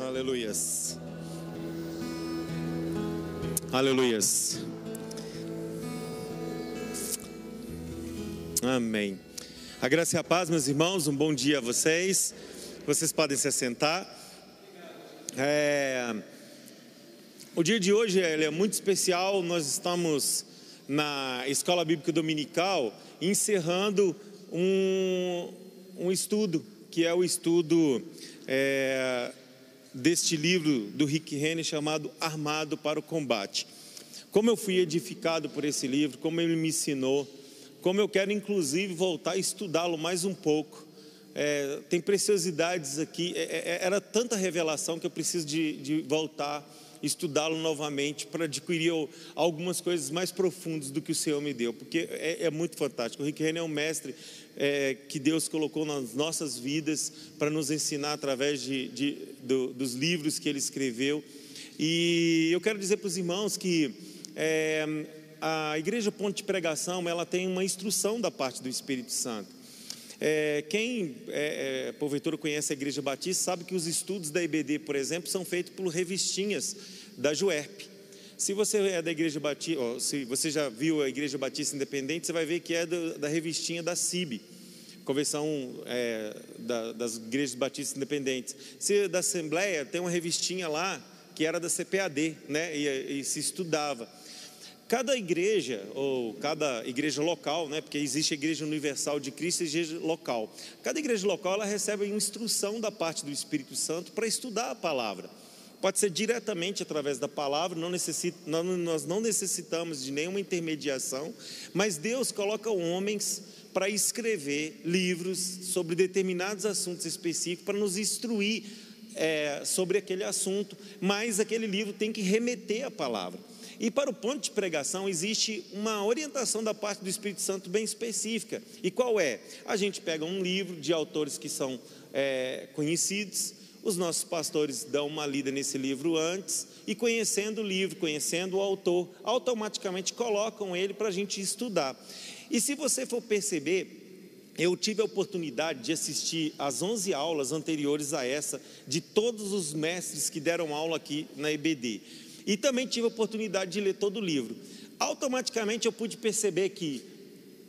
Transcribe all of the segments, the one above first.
Aleluias. Aleluias. Amém. A graça e a paz, meus irmãos, um bom dia a vocês. Vocês podem se assentar. É... O dia de hoje é muito especial. Nós estamos na Escola Bíblica Dominical encerrando um, um estudo, que é o estudo é, deste livro do Rick Renner chamado Armado para o Combate. Como eu fui edificado por esse livro, como ele me ensinou, como eu quero inclusive voltar a estudá-lo mais um pouco. É, tem preciosidades aqui, é, é, era tanta revelação que eu preciso de, de voltar estudá-lo novamente para adquirir algumas coisas mais profundas do que o Senhor me deu, porque é, é muito fantástico. O Rick Renner é um mestre é, que Deus colocou nas nossas vidas para nos ensinar através de, de do, dos livros que ele escreveu. E eu quero dizer para os irmãos que é, a Igreja Ponte de Pregação ela tem uma instrução da parte do Espírito Santo. É, quem, é, é, porventura, conhece a Igreja Batista sabe que os estudos da IBD, por exemplo, são feitos por revistinhas da JUERP. Se você é da Igreja Batista, se você já viu a Igreja Batista Independente, você vai ver que é do, da revistinha da CIB, Convenção é, da, das Igrejas Batistas Independentes. Se da Assembleia, tem uma revistinha lá que era da CPAD, né, e, e se estudava. Cada igreja, ou cada igreja local, né, porque existe a igreja universal de Cristo e a igreja local. Cada igreja local ela recebe instrução da parte do Espírito Santo para estudar a palavra. Pode ser diretamente através da palavra, não nós não necessitamos de nenhuma intermediação, mas Deus coloca homens para escrever livros sobre determinados assuntos específicos, para nos instruir é, sobre aquele assunto, mas aquele livro tem que remeter à palavra. E para o ponto de pregação existe uma orientação da parte do Espírito Santo bem específica. E qual é? A gente pega um livro de autores que são é, conhecidos, os nossos pastores dão uma lida nesse livro antes e, conhecendo o livro, conhecendo o autor, automaticamente colocam ele para a gente estudar. E se você for perceber, eu tive a oportunidade de assistir às 11 aulas anteriores a essa, de todos os mestres que deram aula aqui na EBD. E também tive a oportunidade de ler todo o livro. Automaticamente eu pude perceber que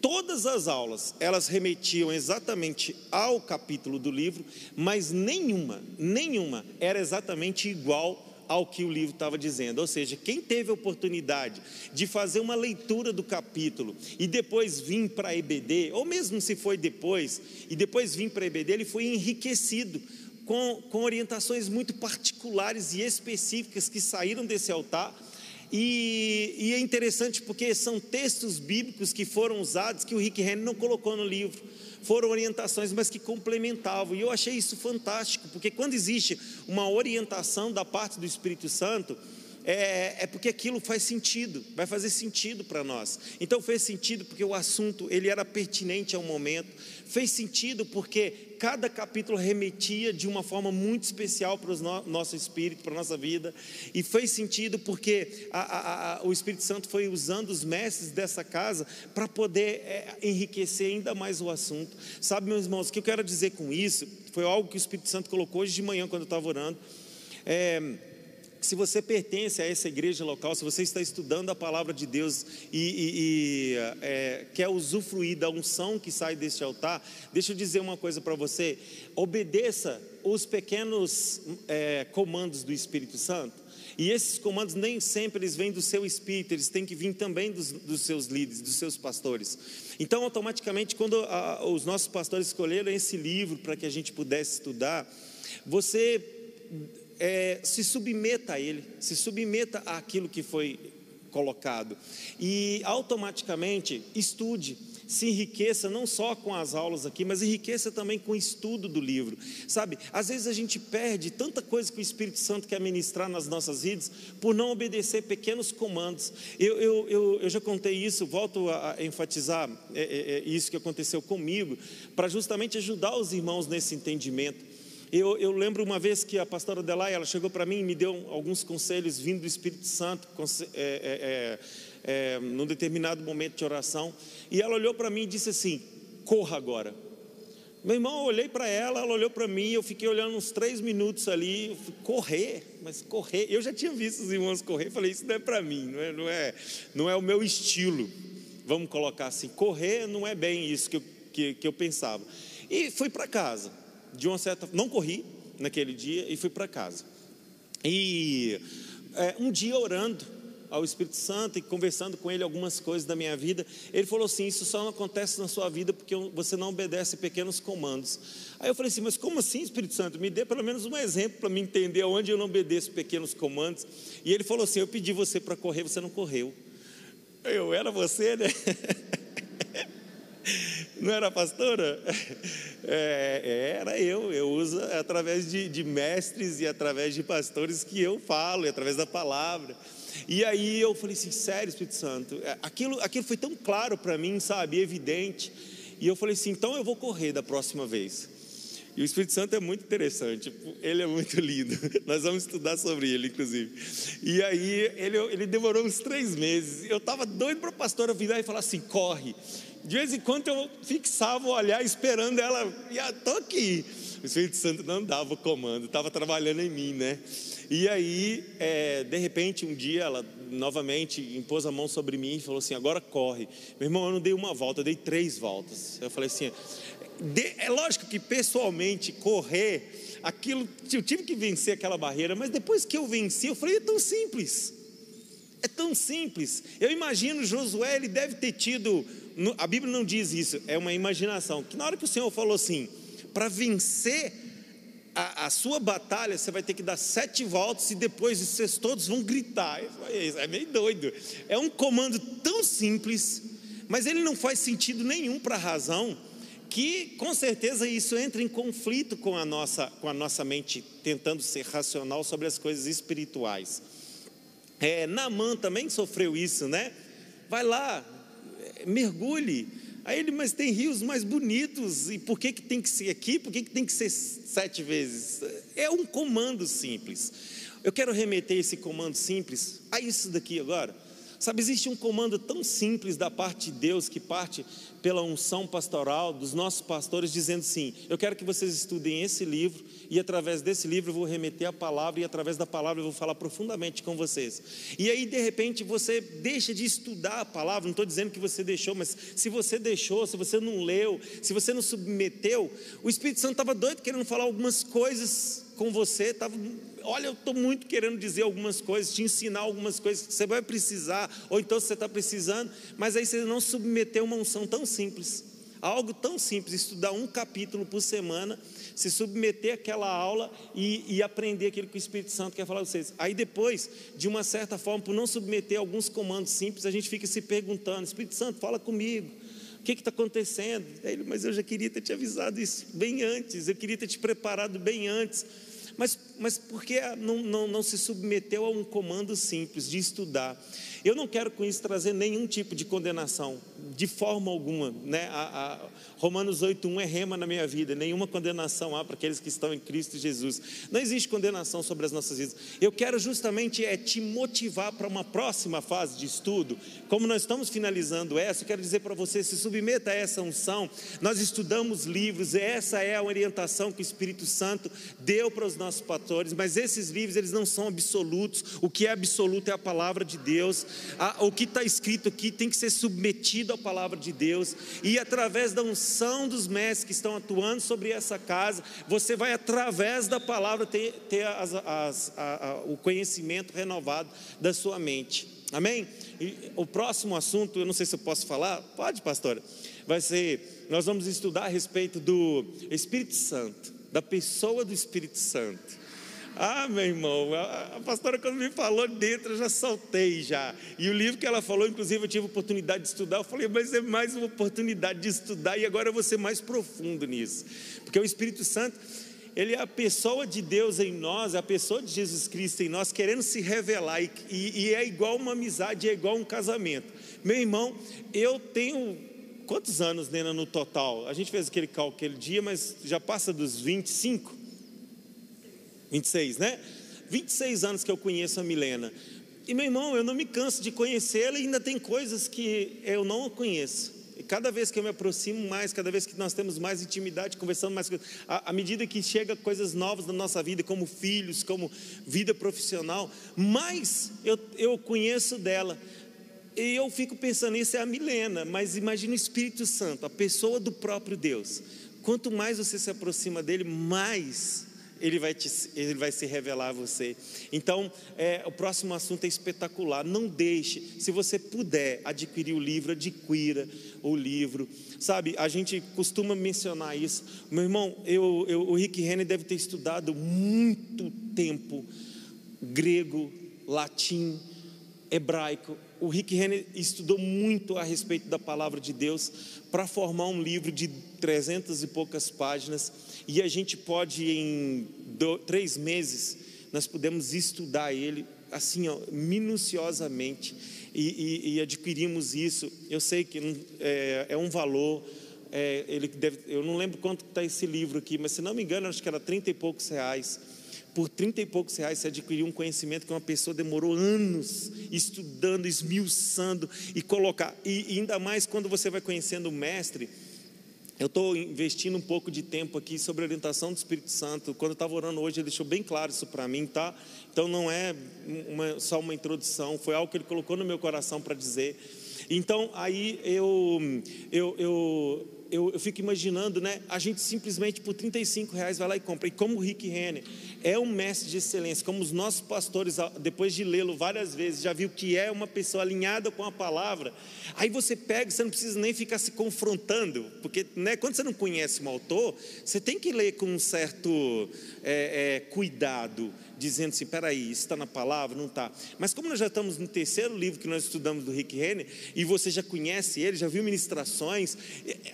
todas as aulas, elas remetiam exatamente ao capítulo do livro, mas nenhuma, nenhuma era exatamente igual ao que o livro estava dizendo. Ou seja, quem teve a oportunidade de fazer uma leitura do capítulo e depois vir para a EBD, ou mesmo se foi depois, e depois vir para a EBD, ele foi enriquecido com, com orientações muito particulares e específicas que saíram desse altar. E, e, é interessante porque são textos bíblicos que foram usados que o Rick Henry não colocou no livro. Foram orientações, mas que complementavam. E eu achei isso fantástico, porque quando existe uma orientação da parte do Espírito Santo, é, é, porque aquilo faz sentido, vai fazer sentido para nós. Então fez sentido porque o assunto ele era pertinente ao momento, fez sentido porque cada capítulo remetia de uma forma muito especial para o no, nosso espírito, para a nossa vida, e fez sentido porque a, a, a, o Espírito Santo foi usando os mestres dessa casa para poder é, enriquecer ainda mais o assunto. Sabe, meus irmãos, o que eu quero dizer com isso? Foi algo que o Espírito Santo colocou hoje de manhã quando eu estava orando. É, se você pertence a essa igreja local, se você está estudando a palavra de Deus e, e, e é, quer usufruir da unção que sai deste altar, deixa eu dizer uma coisa para você: obedeça os pequenos é, comandos do Espírito Santo. E esses comandos nem sempre eles vêm do seu espírito, eles têm que vir também dos, dos seus líderes, dos seus pastores. Então, automaticamente, quando a, os nossos pastores escolheram esse livro para que a gente pudesse estudar, você é, se submeta a ele, se submeta àquilo que foi colocado e automaticamente estude, se enriqueça não só com as aulas aqui, mas enriqueça também com o estudo do livro. Sabe, às vezes a gente perde tanta coisa que o Espírito Santo quer ministrar nas nossas vidas por não obedecer pequenos comandos. Eu, eu, eu, eu já contei isso, volto a enfatizar é, é, é isso que aconteceu comigo, para justamente ajudar os irmãos nesse entendimento. Eu, eu, lembro uma vez que a pastora Delay, ela chegou para mim e me deu alguns conselhos vindo do Espírito Santo, é, é, é, é, num determinado momento de oração, e ela olhou para mim e disse assim: corra agora, Meu irmão, eu olhei para ela, ela olhou para mim, eu fiquei olhando uns três minutos ali, fui correr, mas correr, eu já tinha visto os irmãos correr, falei, isso não é para mim, não é, não, é, não é o meu estilo, vamos colocar assim, correr não é bem isso que eu, que, que eu pensava. E fui para casa, de uma certa, não corri naquele dia e fui para casa. E é, um dia orando, ao Espírito Santo e conversando com ele algumas coisas da minha vida, ele falou assim: Isso só não acontece na sua vida porque você não obedece pequenos comandos. Aí eu falei assim: Mas como assim, Espírito Santo? Me dê pelo menos um exemplo para me entender onde eu não obedeço pequenos comandos. E ele falou assim: Eu pedi você para correr, você não correu. Eu era você, né? Não era pastora? É, era eu. Eu uso através de, de mestres e através de pastores que eu falo, e através da palavra. E aí eu falei assim, sério, Espírito Santo, é, aquilo, aquilo foi tão claro para mim, sabe, evidente. E eu falei assim, então eu vou correr da próxima vez. E o Espírito Santo é muito interessante, ele é muito lindo. Nós vamos estudar sobre ele, inclusive. E aí ele, ele demorou uns três meses. Eu estava doido para a pastora virar e falar assim: corre. De vez em quando eu fixava o olhar esperando ela, e estou aqui. O Espírito Santo não dava o comando, estava trabalhando em mim, né? E aí, é, de repente, um dia ela novamente impôs a mão sobre mim e falou assim: agora corre. Meu irmão, eu não dei uma volta, eu dei três voltas. Eu falei assim: de, é lógico que pessoalmente correr, aquilo, eu tive que vencer aquela barreira, mas depois que eu venci, eu falei: é tão simples. É tão simples. Eu imagino Josué, ele deve ter tido, a Bíblia não diz isso, é uma imaginação, que na hora que o Senhor falou assim, para vencer a, a, sua batalha, você vai ter que dar sete voltas e depois vocês todos vão gritar. É meio doido. É um comando tão simples, mas ele não faz sentido nenhum para a razão, que com certeza isso entra em conflito com a nossa, com a nossa mente tentando ser racional sobre as coisas espirituais. É, Namã também sofreu isso, né? Vai lá, mergulhe Aí ele, mas tem rios mais bonitos, e por que, que tem que ser aqui? Por que, que tem que ser sete vezes? É um comando simples. Eu quero remeter esse comando simples a isso daqui agora. Sabe, existe um comando tão simples da parte de Deus que parte pela unção pastoral dos nossos pastores, dizendo assim: Eu quero que vocês estudem esse livro, e através desse livro eu vou remeter a palavra, e através da palavra eu vou falar profundamente com vocês. E aí, de repente, você deixa de estudar a palavra, não estou dizendo que você deixou, mas se você deixou, se você não leu, se você não submeteu, o Espírito Santo estava doido querendo falar algumas coisas com você, estava olha, eu estou muito querendo dizer algumas coisas, te ensinar algumas coisas que você vai precisar, ou então você está precisando, mas aí você não submeteu uma unção tão simples, algo tão simples, estudar um capítulo por semana, se submeter àquela aula e, e aprender aquilo que o Espírito Santo quer falar com vocês. Aí depois, de uma certa forma, por não submeter alguns comandos simples, a gente fica se perguntando: Espírito Santo, fala comigo. O que está acontecendo? Ele, mas eu já queria ter te avisado isso bem antes, eu queria ter te preparado bem antes. Mas, mas por que não, não, não se submeteu a um comando simples de estudar? Eu não quero com isso trazer nenhum tipo de condenação, de forma alguma. Né? A, a Romanos 8,1 é rema na minha vida, nenhuma condenação há para aqueles que estão em Cristo Jesus. Não existe condenação sobre as nossas vidas. Eu quero justamente é te motivar para uma próxima fase de estudo. Como nós estamos finalizando essa, eu quero dizer para você: se submeta a essa unção. Nós estudamos livros, essa é a orientação que o Espírito Santo deu para os nossos pastores, mas esses livros eles não são absolutos. O que é absoluto é a palavra de Deus o que está escrito aqui tem que ser submetido à palavra de Deus, e através da unção dos mestres que estão atuando sobre essa casa, você vai, através da palavra, ter, ter as, as, a, a, o conhecimento renovado da sua mente. Amém? E o próximo assunto, eu não sei se eu posso falar, pode, pastora, vai ser: nós vamos estudar a respeito do Espírito Santo, da pessoa do Espírito Santo. Ah, meu irmão, a pastora quando me falou dentro, eu já saltei já. E o livro que ela falou, inclusive eu tive oportunidade de estudar, eu falei, mas é mais uma oportunidade de estudar e agora eu vou ser mais profundo nisso. Porque o Espírito Santo, ele é a pessoa de Deus em nós, é a pessoa de Jesus Cristo em nós, querendo se revelar, e, e é igual uma amizade, é igual um casamento. Meu irmão, eu tenho quantos anos, Nena, no total? A gente fez aquele cálculo aquele dia, mas já passa dos 25? 26, né? 26 anos que eu conheço a Milena. E meu irmão, eu não me canso de conhecê-la e ainda tem coisas que eu não conheço, E cada vez que eu me aproximo mais, cada vez que nós temos mais intimidade, conversando mais, à, à medida que chega coisas novas na nossa vida, como filhos, como vida profissional, mais eu, eu conheço dela. E eu fico pensando, isso é a Milena, mas imagina o Espírito Santo, a pessoa do próprio Deus. Quanto mais você se aproxima dele, mais ele vai, te, ele vai se revelar a você. Então, é, o próximo assunto é espetacular. Não deixe, se você puder adquirir o livro, adquira o livro. Sabe, a gente costuma mencionar isso. Meu irmão, eu, eu, o Rick Renner deve ter estudado muito tempo grego, latim, hebraico. O Rick Renner estudou muito a respeito da palavra de Deus para formar um livro de trezentas e poucas páginas e a gente pode em do, três meses nós podemos estudar ele assim ó, minuciosamente e, e, e, adquirimos isso. Eu sei que é, é um valor. É, ele deve, eu não lembro quanto está esse livro aqui, mas se não me engano, acho que era trinta e poucos reais por trinta e poucos reais você adquiriu um conhecimento que uma pessoa demorou anos estudando, esmiuçando e colocar. E, ainda mais quando você vai conhecendo o mestre. Eu estou investindo um pouco de tempo aqui sobre a orientação do Espírito Santo. Quando eu estava orando hoje, ele deixou bem claro isso para mim, tá? Então não é uma, só uma introdução, foi algo que ele colocou no meu coração para dizer. Então aí eu, eu, eu eu, eu, fico imaginando, né? A gente simplesmente por 35 reais vai lá e compra. E como o Rick Renner é um mestre de excelência, como os nossos pastores, depois de lê-lo várias vezes, já viu que é uma pessoa alinhada com a palavra. Aí você pega, você não precisa nem ficar se confrontando, porque né, quando você não conhece um autor, você tem que ler com um certo é, é, cuidado dizendo assim: peraí, isso está na palavra? Não está. Mas como nós já estamos no terceiro livro que nós estudamos do Rick Renner, e você já conhece ele, já viu ministrações,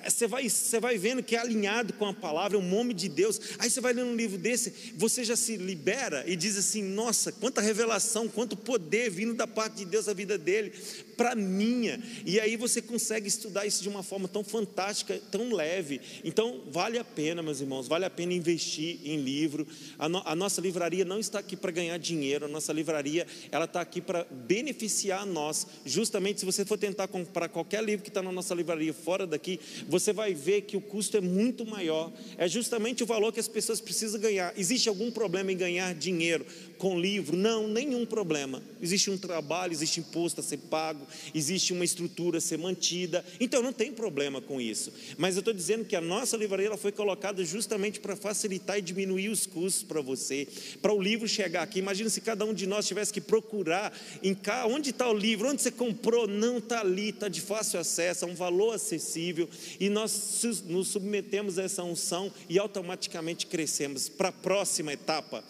você vai, você vai vendo que é alinhado com a palavra, é um nome de Deus. Aí você vai lendo um livro desse, você já se libera e diz assim: nossa, quanta revelação, quanto poder vindo da parte de Deus na vida dele, para minha. E aí você consegue estudar isso de uma forma tão fantástica, tão leve. Então, vale a pena, meus irmãos, vale a pena investir em livro. A, no, a nossa livraria não está aqui para ganhar dinheiro, a nossa livraria ela está aqui para beneficiar nós. Justamente se você for tentar comprar qualquer livro que está na nossa livraria fora daqui, você vai ver que o custo é muito maior. É justamente o valor que as pessoas precisam ganhar. Existe algum problema em ganhar dinheiro com livro? Não, nenhum problema. Existe um trabalho, existe imposto a ser pago, existe uma estrutura a ser mantida. Então não tem problema com isso. Mas eu estou dizendo que a nossa livraria foi colocada justamente para facilitar e diminuir os custos para você, para o livro chegar aqui, imagina se cada um de nós tivesse que procurar em cá, onde está o livro, onde você comprou, não está ali, está de fácil acesso, é um valor acessível, e nós nos submetemos a essa unção e automaticamente crescemos para a próxima etapa.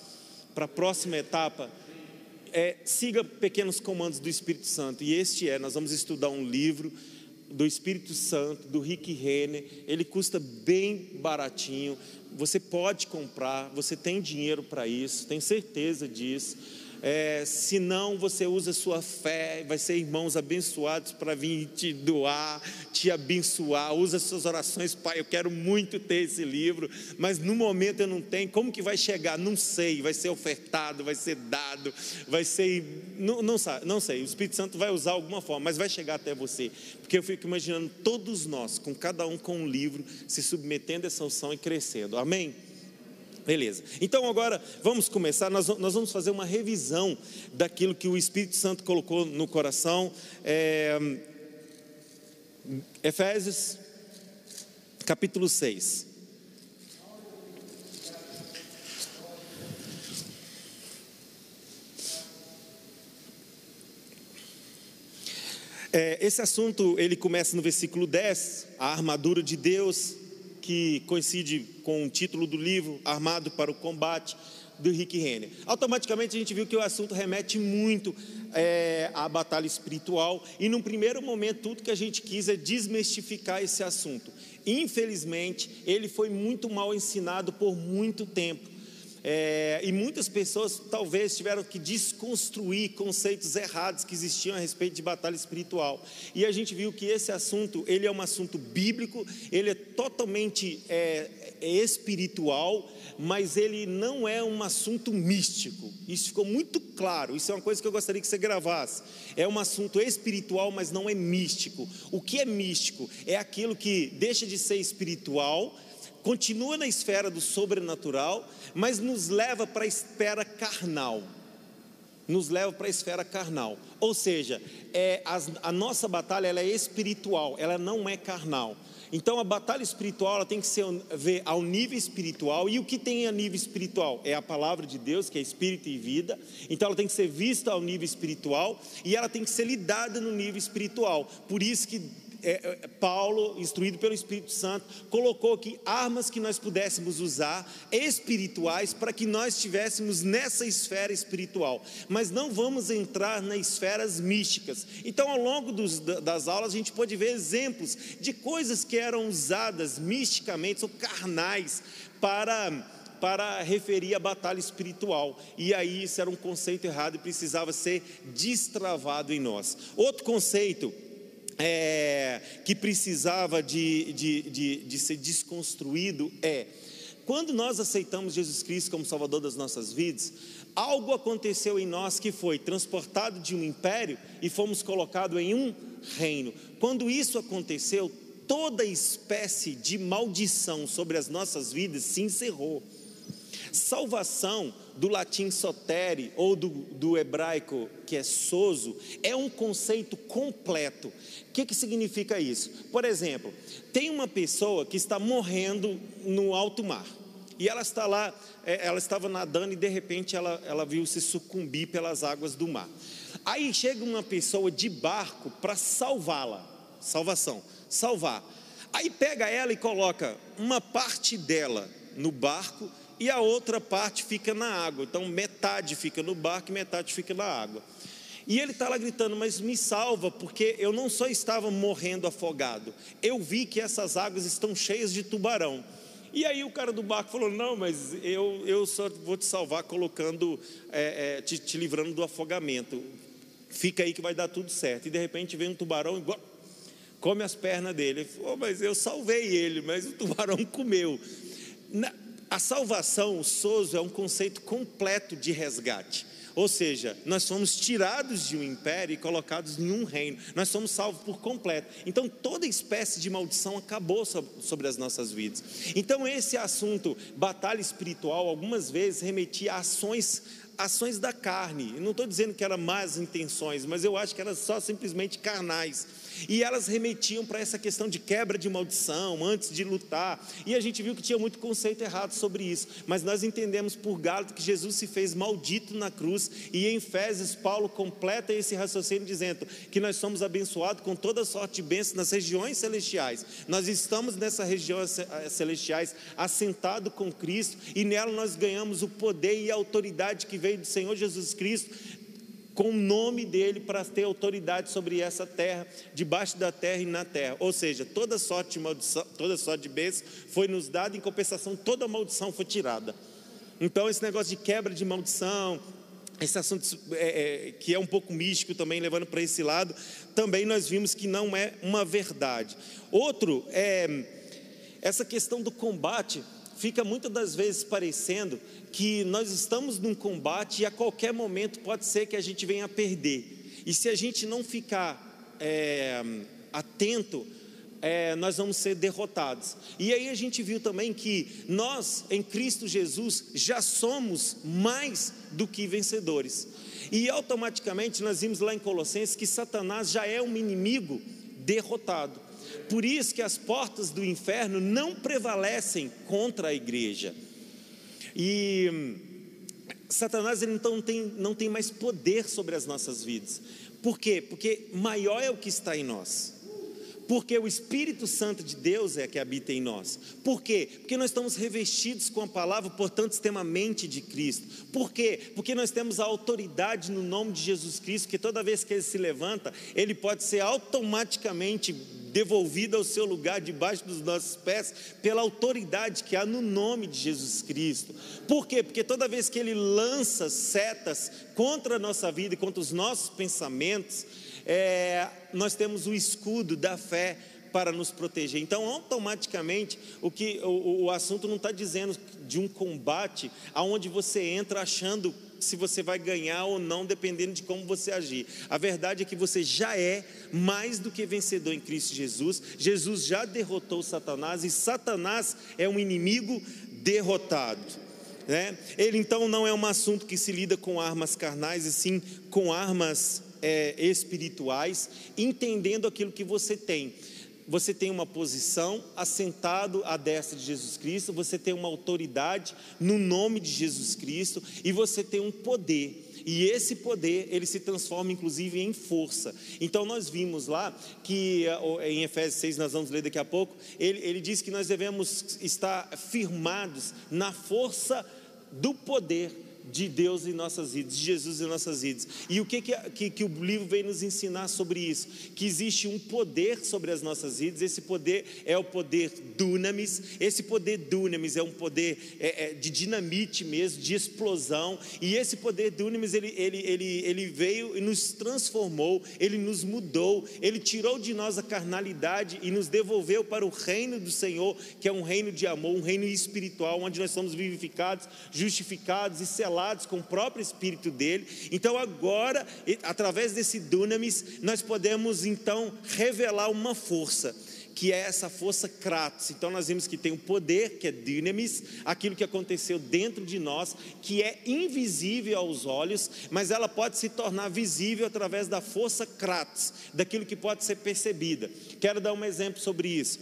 Para a próxima etapa, é, siga pequenos comandos do Espírito Santo, e este é: nós vamos estudar um livro do Espírito Santo, do Rick Renner, ele custa bem baratinho, você pode comprar, você tem dinheiro para isso, tem certeza disso. É, se não, você usa sua fé, vai ser irmãos abençoados para vir te doar, te abençoar. Usa suas orações, Pai. Eu quero muito ter esse livro, mas no momento eu não tenho. Como que vai chegar? Não sei. Vai ser ofertado, vai ser dado, vai ser. Não, não, não sei. O Espírito Santo vai usar alguma forma, mas vai chegar até você. Porque eu fico imaginando todos nós, com cada um com um livro, se submetendo a essa unção e crescendo. Amém? Beleza. Então agora vamos começar. Nós, nós, vamos fazer uma revisão daquilo que o Espírito Santo colocou no coração. É, Efésios, capítulo 6. É, esse assunto ele começa no versículo 10, a armadura de Deus, que coincide com o título do livro, Armado para o Combate, do Rick Renner. Automaticamente a gente viu que o assunto remete muito é, à batalha espiritual, e num primeiro momento tudo que a gente quis é desmistificar esse assunto. Infelizmente, ele foi muito mal ensinado por muito tempo. É, e muitas pessoas talvez tiveram que desconstruir conceitos errados que existiam a respeito de batalha espiritual. E a gente viu que esse assunto ele é um assunto bíblico, ele é totalmente é, é espiritual, mas ele não é um assunto místico. Isso ficou muito claro. Isso é uma coisa que eu gostaria que você gravasse. É um assunto espiritual, mas não é místico. O que é místico é aquilo que deixa de ser espiritual continua na esfera do sobrenatural, mas nos leva para a esfera carnal. Nos leva para a esfera carnal. Ou seja, é, a, nossa batalha ela é espiritual, ela não é carnal. Então a batalha espiritual ela tem que ser ver ao nível espiritual e o que tem a nível espiritual é a palavra de Deus que é espírito e vida. Então ela tem que ser vista ao nível espiritual e ela tem que ser lidada no nível espiritual. Por isso que é, é, Paulo, instruído pelo Espírito Santo, colocou aqui armas que nós pudéssemos usar espirituais para que nós estivéssemos nessa esfera espiritual, mas não vamos entrar nas esferas místicas. Então, ao longo dos, das aulas, a gente pode ver exemplos de coisas que eram usadas misticamente ou carnais para para referir a batalha espiritual. E aí isso era um conceito errado e precisava ser destravado em nós. Outro conceito é, que precisava de, de, de, de ser desconstruído é: quando nós aceitamos Jesus Cristo como Salvador das nossas vidas, algo aconteceu em nós que foi transportado de um império e fomos colocados em um reino. Quando isso aconteceu, toda espécie de maldição sobre as nossas vidas se encerrou. Salvação, do latim sotere, ou do, do hebraico que é soso, é um conceito completo. O que, que significa isso? Por exemplo, tem uma pessoa que está morrendo no alto mar. E ela está lá, é, ela estava nadando e de repente ela, ela viu se sucumbir pelas águas do mar. Aí chega uma pessoa de barco para salvá-la, salvação, salvar. Aí pega ela e coloca uma parte dela no barco e a outra parte fica na água. Então, metade fica no barco e metade fica na água. E ele está lá gritando: Mas me salva, porque eu não só estava morrendo afogado, eu vi que essas águas estão cheias de tubarão. E aí o cara do barco falou: Não, mas eu, eu só vou te salvar colocando, é, é, te, te, livrando do afogamento. Fica aí que vai dar tudo certo. E de repente vem um tubarão e come as pernas dele. Ele falou: Mas eu salvei ele, mas o tubarão comeu. Na, a salvação, o sozo, é um conceito completo de resgate. Ou seja, nós somos tirados de um império e colocados em um reino. Nós somos salvos por completo. Então, toda espécie de maldição acabou sobre as nossas vidas. Então, esse assunto, batalha espiritual, algumas vezes remetia a ações ações da carne. Eu não estou dizendo que eram más intenções, mas eu acho que eram só simplesmente carnais e elas remetiam para essa questão de quebra de maldição antes de lutar. E a gente viu que tinha muito conceito errado sobre isso, mas nós entendemos por Gálatas que Jesus se fez maldito na cruz e em Efésios Paulo completa esse raciocínio dizendo que nós somos abençoados com toda sorte de bênçãos nas regiões celestiais. Nós estamos nessas regiões eh, celestiais assentado com Cristo e nela nós ganhamos o poder e a autoridade que veio do Senhor Jesus Cristo com o nome dele para ter autoridade sobre essa terra, debaixo da terra e na terra. Ou seja, toda sorte de maldição, toda sorte de bênção foi nos dada, em compensação, toda maldição foi tirada. Então, esse negócio de quebra de maldição, esse assunto é, é, que é um pouco místico também, levando para esse lado, também nós vimos que não é uma verdade. Outro é essa questão do combate fica muitas das vezes parecendo que nós estamos num combate e a qualquer momento pode ser que a gente venha a perder. E se a gente não ficar é, atento, é, nós vamos ser derrotados. E aí a gente viu também que nós, em Cristo Jesus, já somos mais do que vencedores. E automaticamente nós vimos lá em Colossenses que Satanás já é um inimigo derrotado. Por isso que as portas do inferno não prevalecem contra a igreja. E hum, Satanás ele então tem, não tem mais poder sobre as nossas vidas. Por quê? Porque maior é o que está em nós. Porque o Espírito Santo de Deus é que habita em nós. Por quê? Porque nós estamos revestidos com a palavra, portanto, extremamente de Cristo. Por quê? Porque nós temos a autoridade no nome de Jesus Cristo, que toda vez que ele se levanta, ele pode ser automaticamente devolvida ao seu lugar debaixo dos nossos pés pela autoridade que há no nome de Jesus Cristo. Por quê? Porque toda vez que ele lança setas contra a nossa vida e contra os nossos pensamentos, é, nós temos o escudo da fé para nos proteger. Então, automaticamente, o que o, o assunto não está dizendo de um combate aonde você entra achando se você vai ganhar ou não, dependendo de como você agir. A verdade é que você já é mais do que vencedor em Cristo Jesus. Jesus já derrotou Satanás e Satanás é um inimigo derrotado. Né? Ele então não é um assunto que se lida com armas carnais, e sim com armas é, espirituais, entendendo aquilo que você tem você tem uma posição assentado à destra de Jesus Cristo, você tem uma autoridade no nome de Jesus Cristo e você tem um poder. E esse poder, ele se transforma inclusive em força. Então nós vimos lá que eh, em Efésios 6, nós vamos ler daqui a pouco, ele, ele diz que nós devemos estar firmados na força do poder de Deus em nossas vidas, de Jesus em nossas vidas. E o que, que, que, que, o livro vem nos ensinar sobre isso? Que existe um poder sobre as nossas vidas, esse poder é o poder dunamis, esse poder dunamis é um poder é, é, de dinamite mesmo, de explosão, e esse poder dunamis ele, ele, ele, ele veio e nos transformou, ele nos mudou, ele tirou de nós a carnalidade e nos devolveu para o reino do Senhor, que é um reino de amor, um reino espiritual, onde nós somos vivificados, justificados e selados com o próprio Espírito dele. Então agora, através desse dunamis, nós podemos então revelar uma força que é essa força Kratos. Então nós vimos que tem o poder, que é dynamis, aquilo que aconteceu dentro de nós, que é invisível aos olhos, mas ela pode se tornar visível através da força Kratos, daquilo que pode ser percebida. Quero dar um exemplo sobre isso.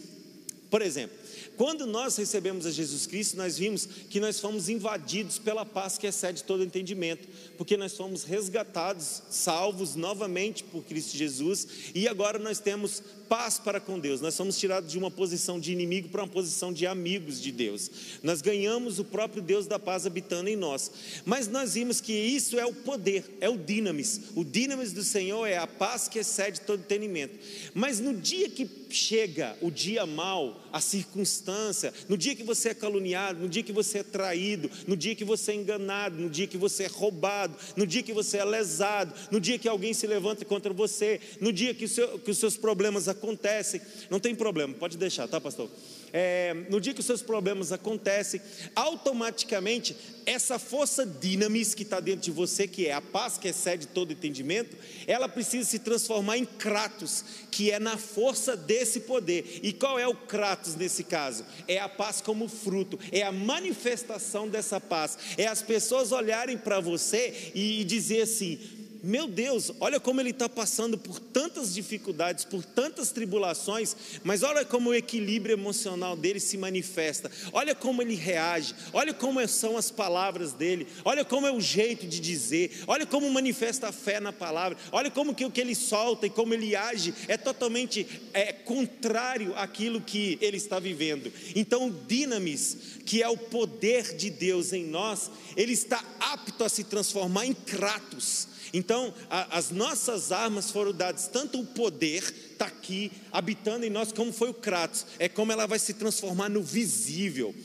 Por exemplo, quando nós recebemos a Jesus Cristo, nós vimos que nós fomos invadidos pela paz que excede todo entendimento, porque nós fomos resgatados, salvos novamente por Cristo Jesus, e agora nós temos paz para com Deus. Nós somos tirados de uma posição de inimigo para uma posição de amigos de Deus. Nós ganhamos o próprio Deus da paz habitando em nós. Mas nós vimos que isso é o poder, é o dinamis. O dinamis do Senhor é a paz que excede todo entendimento. Mas no dia que chega o dia mal, a circunstância, no dia que você é caluniado, no dia que você é traído, no dia que você é enganado, no dia que você é roubado, no dia que você é lesado, no dia que alguém se levanta contra você, no dia que, seu, que os seus problemas acontecem, não tem problema, pode deixar, tá, pastor? É, no dia que os seus problemas acontecem, automaticamente essa força dinamis que está dentro de você, que é a paz que excede todo entendimento, ela precisa se transformar em Kratos, que é na força desse poder. E qual é o Kratos nesse caso? É a paz como fruto, é a manifestação dessa paz, é as pessoas olharem para você e dizer assim: meu Deus, olha como ele está passando por tantas dificuldades, por tantas tribulações, mas olha como o equilíbrio emocional dele se manifesta, olha como ele reage, olha como são as palavras dele, olha como é o jeito de dizer, olha como manifesta a fé na palavra, olha como que o que ele solta e como ele age é totalmente é, contrário àquilo que ele está vivendo. Então, o dinamis, que é o poder de Deus em nós, ele está apto a se transformar em Kratos então, a, as nossas armas foram dadas, tanto o poder está aqui habitando em nós, como foi o Kratos, é como ela vai se transformar no visível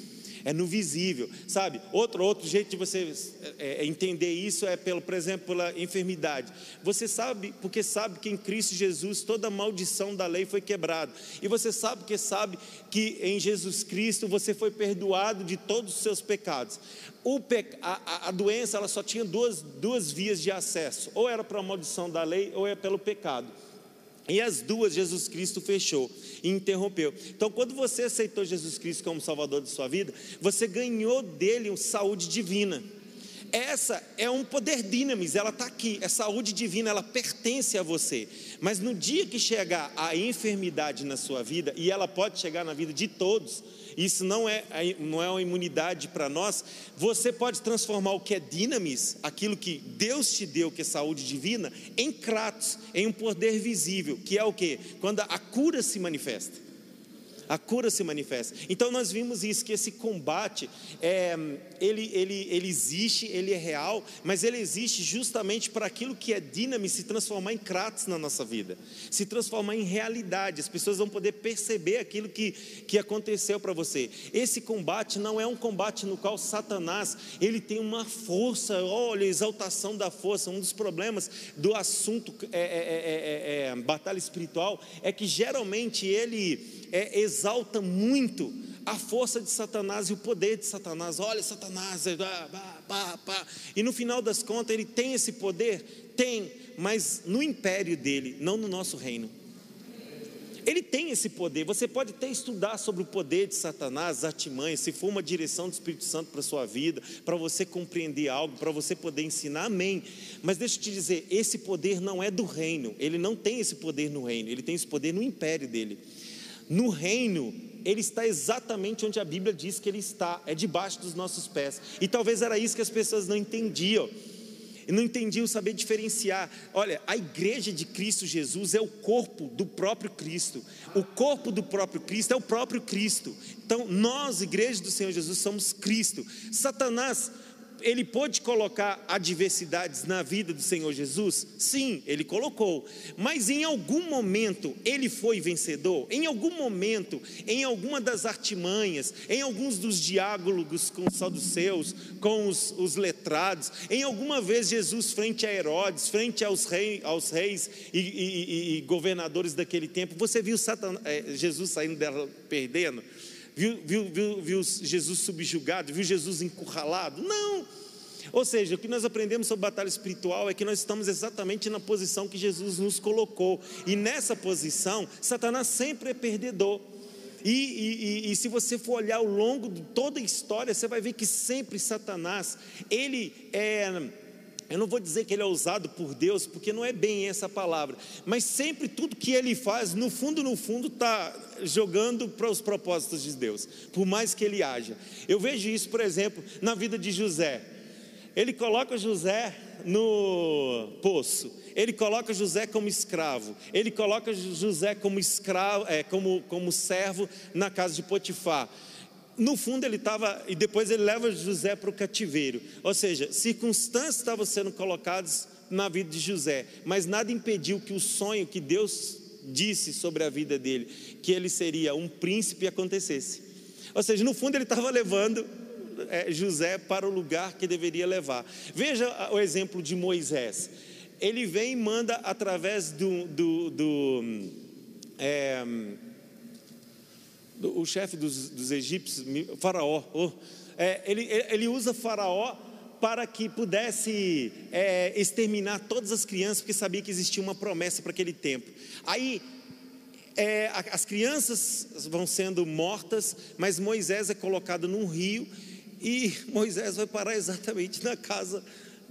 é no visível, sabe? Outro, outro jeito de você é, é, entender isso é, pelo, por exemplo, pela enfermidade. Você sabe, porque sabe que em Cristo Jesus toda maldição da lei foi quebrada. E você sabe porque sabe que em Jesus Cristo você foi perdoado de todos os seus pecados. Pe... a, a, doença ela só tinha duas, duas vias de acesso: ou era para a maldição da lei, ou é pelo pecado. E as duas Jesus Cristo fechou e interrompeu. Então, quando você aceitou Jesus Cristo como Salvador de sua vida, você ganhou dele uma saúde divina. Essa é um poder dinamis, ela está aqui, é saúde divina, ela pertence a você. Mas no dia que chegar a enfermidade na sua vida, e ela pode chegar na vida de todos, isso não é, não é uma imunidade para nós. Você pode transformar o que é dinamis, aquilo que Deus te deu, que é saúde divina, em kratos, em um poder visível, que é o que? Quando a cura se manifesta. A cura se manifesta. Então nós vimos isso, que esse combate, é, ele, ele, ele existe, ele é real, mas ele existe justamente para aquilo que é dínamo se transformar em kratos na nossa vida, se transformar em realidade. As pessoas vão poder perceber aquilo que, que aconteceu para você. Esse combate não é um combate no qual Satanás ele tem uma força, olha, exaltação da força. Um dos problemas do assunto é, é, é, é batalha espiritual é que geralmente ele exalta muito a força de Satanás e o poder de Satanás. Olha, Satanás, e no final das contas, ele tem esse poder? Tem, mas no império dele, não no nosso reino. Ele tem esse poder. Você pode até estudar sobre o poder de Satanás, artimanhas, se for uma direção do Espírito Santo para a sua vida, para você compreender algo, para você poder ensinar, amém. Mas deixa eu te dizer: esse poder não é do reino, ele não tem esse poder no reino, ele tem esse poder no império dele. No reino, ele está exatamente onde a Bíblia diz que ele está, é debaixo dos nossos pés. E talvez era isso que as pessoas não entendiam. Não entendiam saber diferenciar. Olha, a igreja de Cristo Jesus é o corpo do próprio Cristo. O corpo do próprio Cristo é o próprio Cristo. Então, nós, igreja do Senhor Jesus, somos Cristo. Satanás ele pôde colocar adversidades na vida do Senhor Jesus? Sim, ele colocou. Mas em algum momento ele foi vencedor? Em algum momento, em alguma das artimanhas, em alguns dos diálogos com os saduceus, com os, os letrados, em alguma vez Jesus, frente a Herodes, frente aos, rei, aos reis e, e, e, e, governadores daquele tempo, você viu é, Jesus saindo dela perdendo? Viu, viu, viu, viu Jesus subjugado? Viu Jesus encurralado? Não. Ou seja, o que nós aprendemos sobre batalha espiritual é que nós estamos exatamente na posição que Jesus nos colocou. E nessa posição, Satanás sempre é perdedor. E, e, e, e, se você for olhar ao longo de toda a história, você vai ver que sempre Satanás, ele é. Eu não vou dizer que ele é usado por Deus, porque não é bem essa palavra, mas sempre tudo que ele faz, no fundo, no fundo, está jogando para os propósitos de Deus, por mais que ele haja. Eu vejo isso, por exemplo, na vida de José ele coloca José no poço, ele coloca José como escravo, ele coloca José como escravo, é, como, como servo na casa de Potifar. No fundo ele estava, e depois ele leva José para o cativeiro, ou seja, circunstâncias estavam sendo colocadas na vida de José, mas nada impediu que o sonho que Deus disse sobre a vida dele, que ele seria um príncipe, acontecesse. Ou seja, no fundo ele estava levando é, José para o lugar que deveria levar. Veja o exemplo de Moisés. Ele vem e manda através do, do, do, é, do o chefe dos, dos, egípcios, Faraó. Oh, é, ele, ele usa Faraó para que pudesse é, exterminar todas as crianças, porque sabia que existia uma promessa para aquele tempo. Aí é, as crianças vão sendo mortas, mas Moisés é colocado num rio e Moisés vai parar exatamente na casa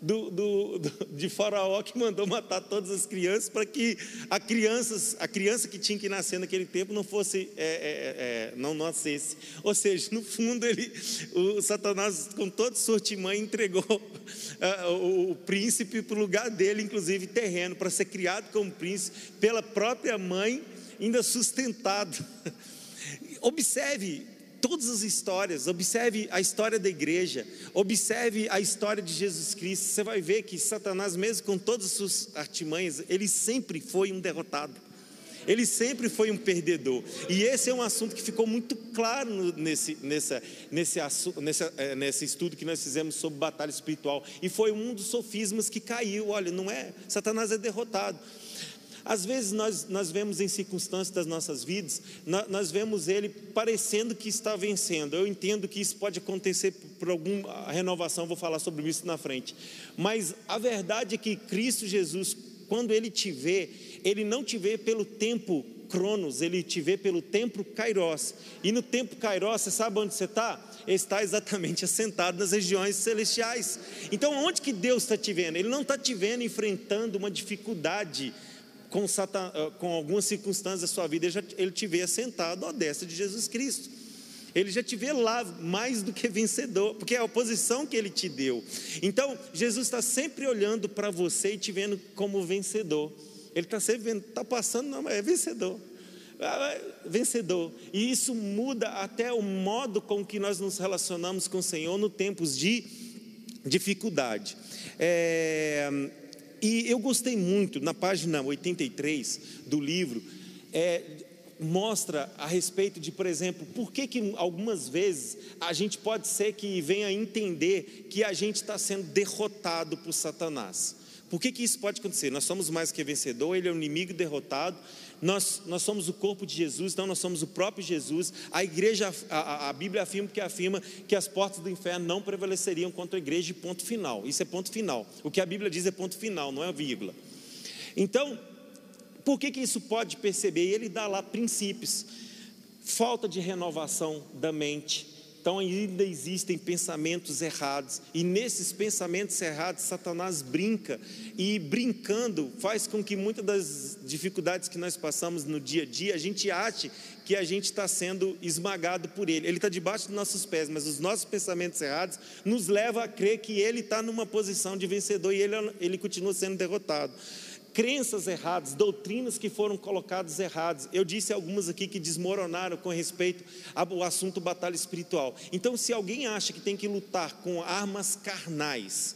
do, do, do, de Faraó que mandou matar todas as crianças para que a criança, a criança que tinha que nascer naquele tempo não fosse, é, é, é, não nascesse. Ou seja, no fundo ele, o Satanás com toda sortimã entregou uh, o, o príncipe para o lugar dele, inclusive terreno, para ser criado como príncipe pela própria mãe, ainda sustentado. Observe, todas as histórias, observe a história da igreja, observe a história de Jesus Cristo, você vai ver que Satanás, mesmo com todas as suas artimanhas, ele sempre foi um derrotado. Ele sempre foi um perdedor. E esse é um assunto que ficou muito claro nesse, nessa, nesse, nessa, é, nesse estudo que nós fizemos sobre batalha espiritual. E foi um dos sofismas que caiu. Olha, não é? Satanás é derrotado. Às vezes nós, nós vemos em circunstâncias das nossas vidas, nós, vemos ele parecendo que está vencendo. Eu entendo que isso pode acontecer por alguma renovação, vou falar sobre isso na frente. Mas a verdade é que Cristo Jesus, quando ele te vê, ele não te vê pelo tempo Cronos, ele te vê pelo tempo Kairos. E no tempo Kairos, você sabe onde você está? Está exatamente assentado nas regiões celestiais. Então, onde que Deus está te vendo? Ele não está te vendo enfrentando uma dificuldade com, Satan, ah, com algumas circunstâncias da sua vida, ele, já, ele te vê sentado à destra de Jesus Cristo. Ele já te vê lá mais do que vencedor, porque é a posição que ele te deu. Então, Jesus está sempre olhando para você e te vendo como vencedor. Ele está sempre vendo, está passando, não, mas é vencedor. ah, vencedor. E isso muda até o modo com que nós nos relacionamos com o Senhor no tempos de dificuldade. É, e eu gostei muito, na página 83 do livro, é, mostra a respeito de, por exemplo, por que, que algumas vezes a gente pode ser que venha entender que a gente está sendo derrotado por Satanás. Por que, que isso pode acontecer? Nós somos mais que vencedor, ele é um inimigo derrotado, nós, nós somos o corpo de Jesus, então nós somos o próprio Jesus. A igreja, a, a Bíblia afirma que afirma que as portas do inferno não prevaleceriam contra a igreja, ponto final. Isso é ponto final. O que a Bíblia diz é ponto final, não é vírgula. Então, por que, que isso pode perceber? Ele dá lá princípios. Falta de renovação da mente, então ainda existem pensamentos errados, e nesses pensamentos errados, Satanás brinca, e brincando faz com que muitas das dificuldades que nós passamos no dia a dia, a gente ache que a gente está sendo esmagado por ele. Ele está debaixo dos nossos pés, mas os nossos pensamentos errados nos levam a crer que ele está numa posição de vencedor e ele, ele continua sendo derrotado crenças erradas, doutrinas que foram colocadas erradas. Eu disse algumas aqui que desmoronaram com respeito ao assunto batalha espiritual. Então, se alguém acha que tem que lutar com armas carnais,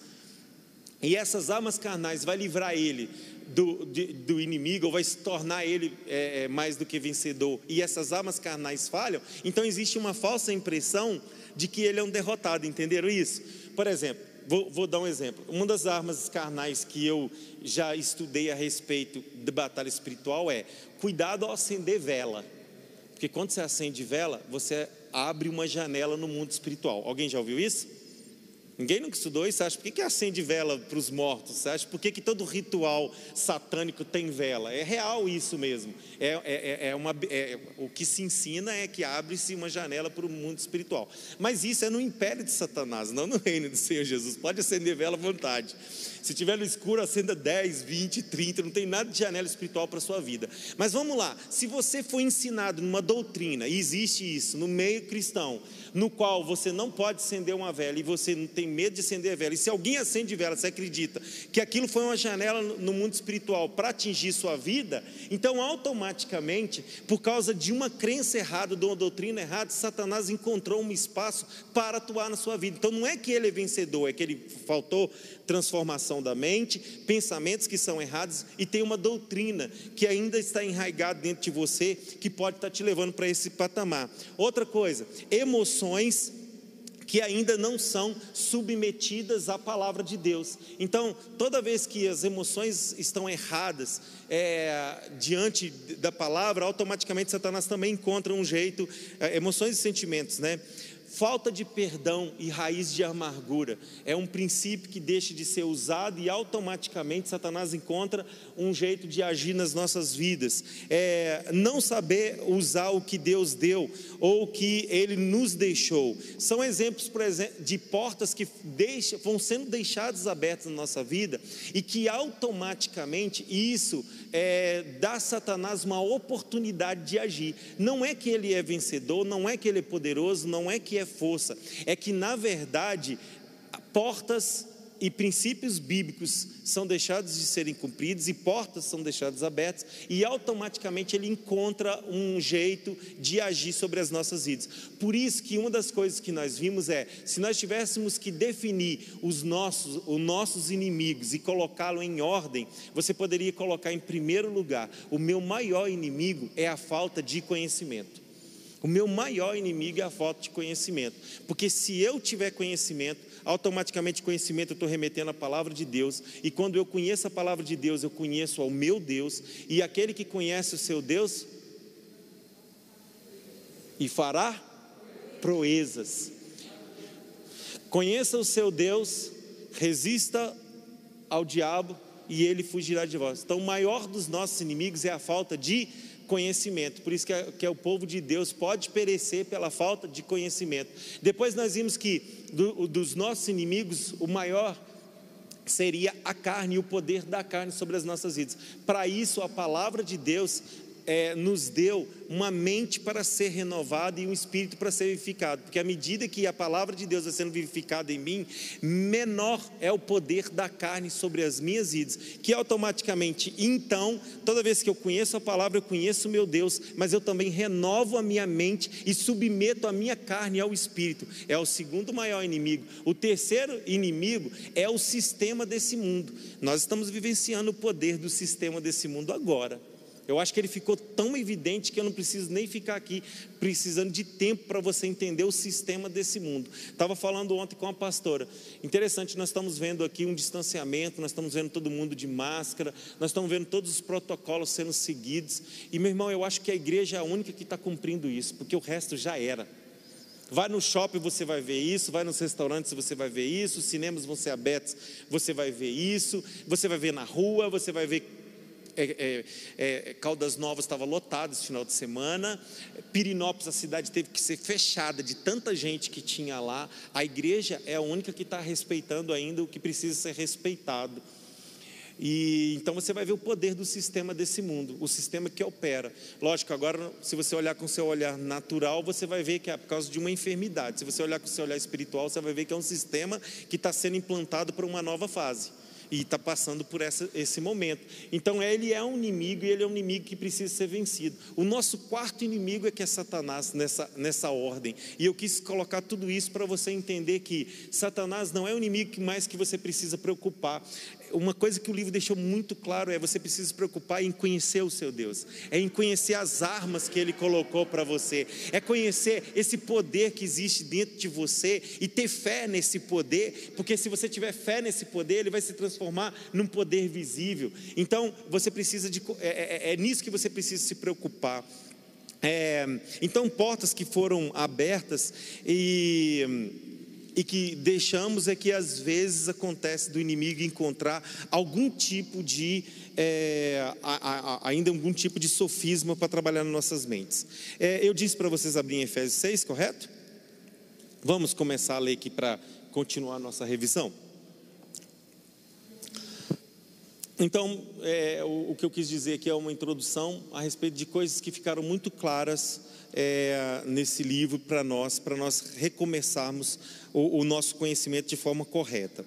e essas armas carnais vai livrar ele do, de, do inimigo, ou vai se tornar ele é, é, mais do que vencedor, e essas armas carnais falham, então existe uma falsa impressão de que ele é um derrotado, entenderam isso? Por exemplo, Vou, vou, dar um exemplo. Uma das armas carnais que eu já estudei a respeito de batalha espiritual é cuidado ao acender vela. Porque quando você acende vela, você abre uma janela no mundo espiritual. Alguém já ouviu isso? Ninguém nunca estudou isso. Acha por que, que acende vela para os mortos? Você acha por que, que todo ritual satânico tem vela? É real isso mesmo. É, é, é, é uma, é, o que se ensina é que abre-se uma janela para o mundo espiritual. Mas isso é no império de Satanás, não no reino do Senhor Jesus. Pode acender vela à vontade. Se tiver no escuro, acenda 10, 20, 30, não tem nada de janela espiritual para a sua vida. Mas vamos lá, se você foi ensinado numa doutrina, e existe isso no meio cristão, no qual você não pode acender uma vela e você não tem medo de acender vela, e se alguém acende vela, você acredita que aquilo foi uma janela no mundo espiritual para atingir sua vida, então automaticamente, por causa de uma crença errada, de uma doutrina errada, Satanás encontrou um espaço para atuar na sua vida. Então não é que ele é vencedor, é que ele faltou transformação da mente, pensamentos que são errados e tem uma doutrina que ainda está enraigada dentro de você que pode estar te levando para esse patamar. Outra coisa, emoções que ainda não são submetidas à palavra de Deus. Então, toda vez que as emoções estão erradas é, diante da palavra, automaticamente Satanás também encontra um jeito, é, emoções e sentimentos, né? Falta de perdão e raiz de amargura é um princípio que deixa de ser usado e automaticamente Satanás encontra um jeito de agir nas nossas vidas. É, não saber usar o que Deus deu ou que Ele nos deixou. São exemplos, por exemplo, de portas que deixa, vão sendo deixadas abertas na nossa vida e que automaticamente isso é, dá a Satanás uma oportunidade de agir. Não é que ele é vencedor, não é que ele é poderoso, não é que é força, é que na verdade portas e princípios bíblicos são deixados de serem cumpridos e portas são deixadas abertas e automaticamente ele encontra um jeito de agir sobre as nossas vidas. Por isso que uma das coisas que nós vimos é, se nós tivéssemos que definir os nossos, os nossos inimigos e colocá-lo em ordem, você poderia colocar em primeiro lugar, o meu maior inimigo é a falta de conhecimento. O meu maior inimigo é a falta de conhecimento, porque se eu tiver conhecimento, automaticamente conhecimento eu estou remetendo à palavra de Deus, e quando eu conheço a palavra de Deus, eu conheço ao meu Deus, e aquele que conhece o seu Deus, e fará proezas. Conheça o seu Deus, resista ao diabo e ele fugirá de vós. Então, o maior dos nossos inimigos é a falta de conhecimento. Por isso que, é, que é o povo de Deus pode perecer pela falta de conhecimento. Depois nós vimos que do, dos nossos inimigos, o maior seria a carne e o poder da carne sobre as nossas vidas. Para isso, a palavra de Deus é, nos deu uma mente para ser renovada e um espírito para ser vivificado, porque à medida que a palavra de Deus vai sendo vivificada em mim, menor é o poder da carne sobre as minhas vidas, que automaticamente, então, toda vez que eu conheço a palavra, eu conheço o meu Deus, mas eu também renovo a minha mente e submeto a minha carne ao espírito. É o segundo maior inimigo. O terceiro inimigo é o sistema desse mundo. Nós estamos vivenciando o poder do sistema desse mundo agora. Eu acho que ele ficou tão evidente que eu não preciso nem ficar aqui precisando de tempo para você entender o sistema desse mundo. Estava falando ontem com a pastora. Interessante, nós estamos vendo aqui um distanciamento, nós estamos vendo todo mundo de máscara, nós estamos vendo todos os protocolos sendo seguidos. E meu irmão, eu acho que a igreja é a única que está cumprindo isso, porque o resto já era. Vai no shopping, você vai ver isso. Vai nos restaurantes, você vai ver isso. Os cinemas vão ser abertos, você vai ver isso. Você vai ver na rua, você vai ver é, é, é, Caldas Novas estava lotada esse final de semana, Pirinópolis, a cidade teve que ser fechada de tanta gente que tinha lá. A igreja é a única que está respeitando ainda o que precisa ser respeitado. E então você vai ver o poder do sistema desse mundo, o sistema que opera. Lógico, agora, se você olhar com seu olhar natural, você vai ver que é por causa de uma enfermidade. Se você olhar com seu olhar espiritual, você vai ver que é um sistema que está sendo implantado para uma nova fase e está passando por essa, esse momento. Então ele é um inimigo e ele é um inimigo que precisa ser vencido. O nosso quarto inimigo é que é Satanás nessa, nessa ordem. E eu quis colocar tudo isso para você entender que Satanás não é o inimigo mais que você precisa preocupar uma coisa que o livro deixou muito claro é você precisa se preocupar em conhecer o seu Deus, é em conhecer as armas que ele colocou para você, é conhecer esse poder que existe dentro de você e ter fé nesse poder, porque se você tiver fé nesse poder, ele vai se transformar num poder visível. Então você precisa de é, é, é nisso que você precisa se preocupar. É, então portas que foram abertas e e que deixamos é que às vezes acontece do inimigo encontrar algum tipo de é, a, a, ainda algum tipo de sofisma para trabalhar nas nossas mentes. É, eu disse para vocês abrirem Efésios 6, correto? Vamos começar a ler aqui para continuar a nossa revisão. Então, é, o, o, que eu quis dizer aqui é uma introdução a respeito de coisas que ficaram muito claras é, nesse livro para nós, para nós recomeçarmos o, o nosso conhecimento de forma correta.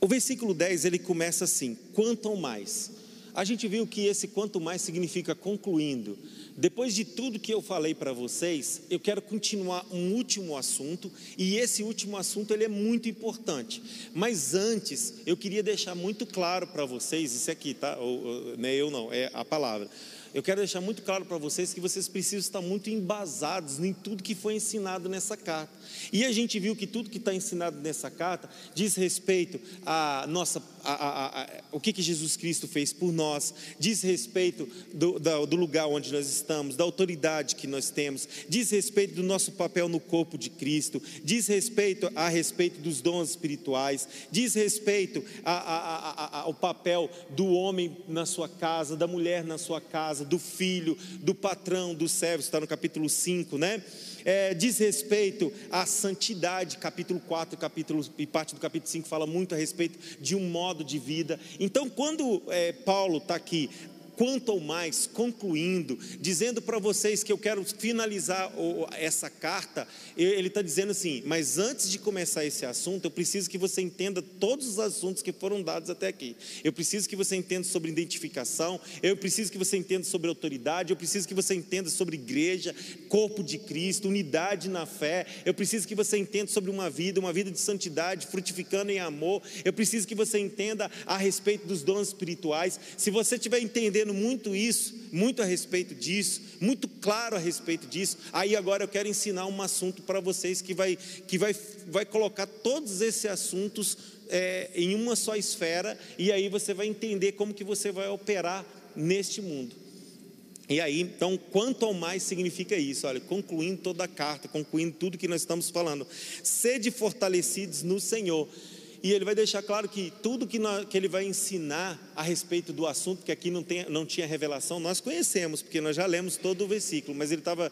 O versículo 10 ele começa assim: quanto mais. A gente viu que esse quanto mais significa concluindo. Depois de tudo que eu falei para vocês, eu quero continuar um último assunto, e esse último assunto ele é muito importante. Mas antes, eu queria deixar muito claro para vocês, isso aqui, tá? Não é eu não, é a palavra eu quero deixar muito claro para vocês que vocês precisam estar muito embasados em tudo que foi ensinado nessa carta. E a gente viu que tudo que está ensinado nessa carta diz respeito a nossa, a, a, a, o que, que Jesus Cristo fez por nós, diz respeito do, do, do lugar onde nós estamos, da autoridade que nós temos, diz respeito do nosso papel no corpo de Cristo, diz respeito a respeito dos dons espirituais, diz respeito ao papel do homem na sua casa, da mulher na sua casa casa, do filho, do patrão, do servo, está no capítulo 5, né? É, diz respeito à santidade, capítulo 4 capítulo, e parte do capítulo 5 fala muito a respeito de um modo de vida. Então, quando é, Paulo está aqui quanto ao mais, concluindo, dizendo para vocês que eu quero finalizar essa carta, ele está dizendo assim: mas antes de começar esse assunto, eu preciso que você entenda todos os assuntos que foram dados até aqui. Eu preciso que você entenda sobre identificação, eu preciso que você entenda sobre autoridade, eu preciso que você entenda sobre igreja, corpo de Cristo, unidade na fé, eu preciso que você entenda sobre uma vida, uma vida de santidade, frutificando em amor, eu preciso que você entenda a respeito dos dons espirituais. Se você estiver entendendo muito isso, muito a respeito disso, muito claro a respeito disso. Aí agora eu quero ensinar um assunto para vocês que vai, que vai, vai colocar todos esses assuntos é, em uma só esfera, e aí você vai entender como que você vai operar neste mundo. E aí, então, quanto ao mais significa isso? Olha, concluindo toda a carta, concluindo tudo que nós estamos falando, sede fortalecidos no Senhor e ele vai deixar claro que tudo que, nós, que ele vai ensinar a respeito do assunto, que aqui não, tem, não tinha revelação, nós conhecemos, porque nós já lemos todo o versículo, mas ele estava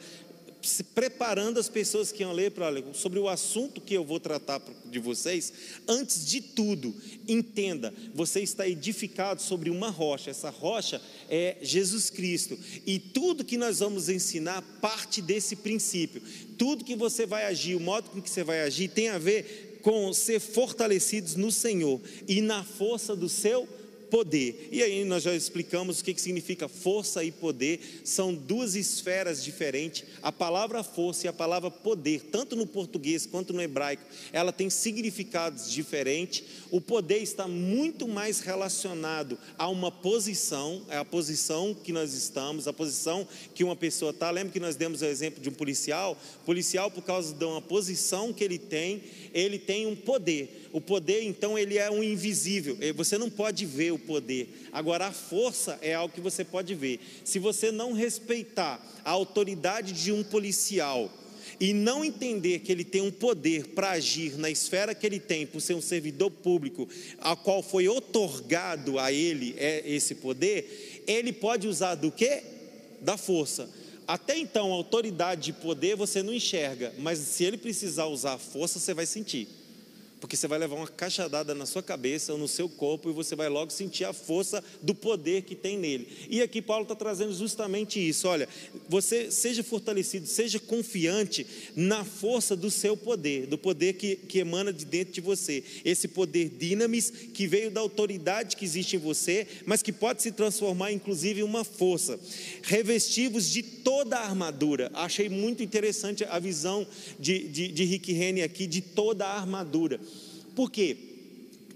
se preparando as pessoas que iam ler para sobre o assunto que eu vou tratar de vocês. Antes de tudo, entenda, você está edificado sobre uma rocha. Essa rocha é Jesus Cristo. E tudo que nós vamos ensinar parte desse princípio. Tudo que você vai agir, o modo com que você vai agir, tem a ver com ser fortalecidos no Senhor e na força do seu poder. E aí nós já explicamos o que, significa força e poder, são duas esferas diferentes. A palavra força e a palavra poder, tanto no português quanto no hebraico, ela tem significados diferentes. O poder está muito mais relacionado a uma posição, é a posição que nós estamos, a posição que uma pessoa está. Lembra que nós demos o exemplo de um policial? O policial, por causa de uma posição que ele tem, ele tem um poder. O poder, então, ele é um invisível. Você não pode ver o poder. Agora, a força é algo que você pode ver. Se você não respeitar a autoridade de um policial e não entender que ele tem um poder para agir na esfera que ele tem, por ser um servidor público, a qual foi otorgado a ele é esse poder, ele pode usar do que? Da força. Até então, autoridade de poder você não enxerga, mas se ele precisar usar força, você vai sentir porque você vai levar uma cachadada na sua cabeça ou no seu corpo e você vai logo sentir a força do poder que tem nele. E aqui Paulo está trazendo justamente isso: olha, você seja fortalecido, seja confiante na força do seu poder, do poder que, que emana de dentro de você, esse poder dinamis que veio da autoridade que existe em você, mas que pode se transformar inclusive em uma força. Revestivos de toda a armadura. Achei muito interessante a visão de, de, de Rick Rennie aqui, de toda a armadura. Por quê?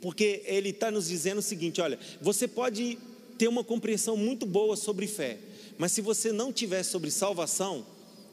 Porque ele está nos dizendo o seguinte: olha, você pode ter uma compreensão muito boa sobre fé, mas se você não tiver sobre salvação,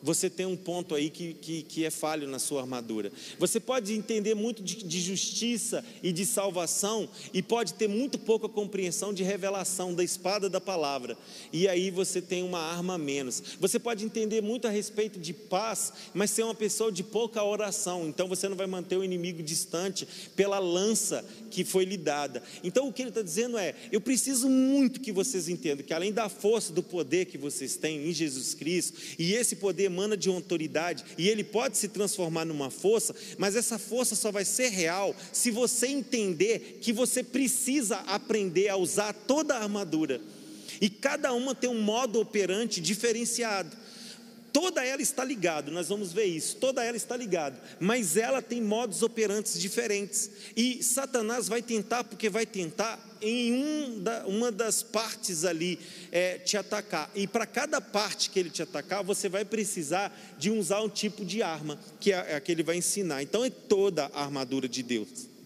você tem um ponto aí que, que, que, é falho na sua armadura. Você pode entender muito de, de, justiça e de salvação, e pode ter muito pouca compreensão de revelação da espada da palavra, e aí você tem uma arma a menos. Você pode entender muito a respeito de paz, mas ser uma pessoa de pouca oração, então você não vai manter o inimigo distante pela lança que foi lhe dada. Então o que ele está dizendo é: eu preciso muito que vocês entendam que além da força, do poder que vocês têm em Jesus Cristo, e esse poder emana de uma autoridade e ele pode se transformar numa força, mas essa força só vai ser real se você entender que você precisa aprender a usar toda a armadura. E cada uma tem um modo operante diferenciado toda ela está ligada, nós vamos ver isso, toda ela está ligada, mas ela tem modos operantes diferentes. E Satanás vai tentar, porque vai tentar em um da, uma das partes ali é, te atacar. E para cada parte que ele te atacar, você vai precisar de usar um tipo de arma, que é a que ele vai ensinar. Então é toda a armadura de Deus.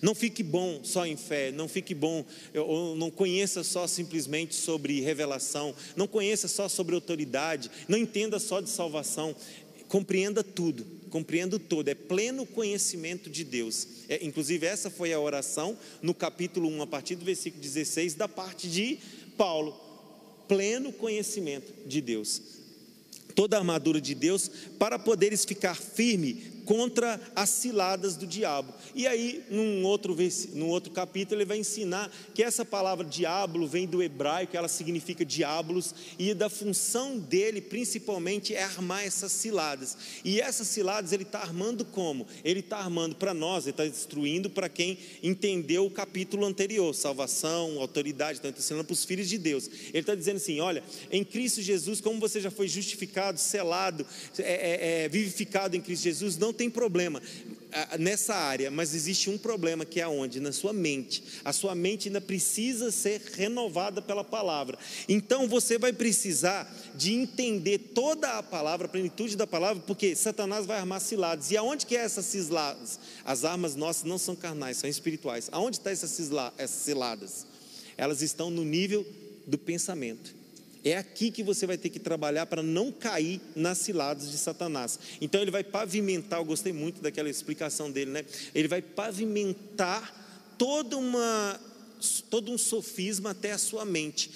Não fique bom só em fé, não fique bom, ou não conheça só simplesmente sobre revelação, não conheça só sobre autoridade, não entenda só de salvação, compreenda tudo, compreenda todo, é pleno conhecimento de Deus. É, inclusive, essa foi a oração no capítulo 1, a partir do versículo 16, da parte de Paulo. Pleno conhecimento de Deus. Toda a armadura de Deus para poderes ficar firme contra as ciladas do diabo. E aí, num outro, num outro capítulo, ele vai ensinar que essa palavra diabo vem do hebraico, ela significa diabos, e da função dele, principalmente, é armar essas ciladas. E essas ciladas ele está armando como? Ele está armando para nós, ele está destruindo para quem entendeu o capítulo anterior: salvação, autoridade, então, está ensinando para os filhos de Deus. Ele está dizendo assim: olha, em Cristo Jesus, como você já foi justificado, selado, é, é, é, vivificado em Cristo Jesus, não tem problema nessa área, mas existe um problema que é onde? Na sua mente. A sua mente ainda precisa ser renovada pela palavra. Então você vai precisar de entender toda a palavra, a plenitude da palavra, porque Satanás vai armar ciladas. E aonde que é essas ciladas? As armas nossas não são carnais, são espirituais. Aonde estão essas ciladas? Elas estão no nível do pensamento. É aqui que você vai ter que trabalhar para não cair nas ciladas de Satanás. Então ele vai pavimentar, eu gostei muito daquela explicação dele, né? Ele vai pavimentar toda uma todo um sofisma até a sua mente.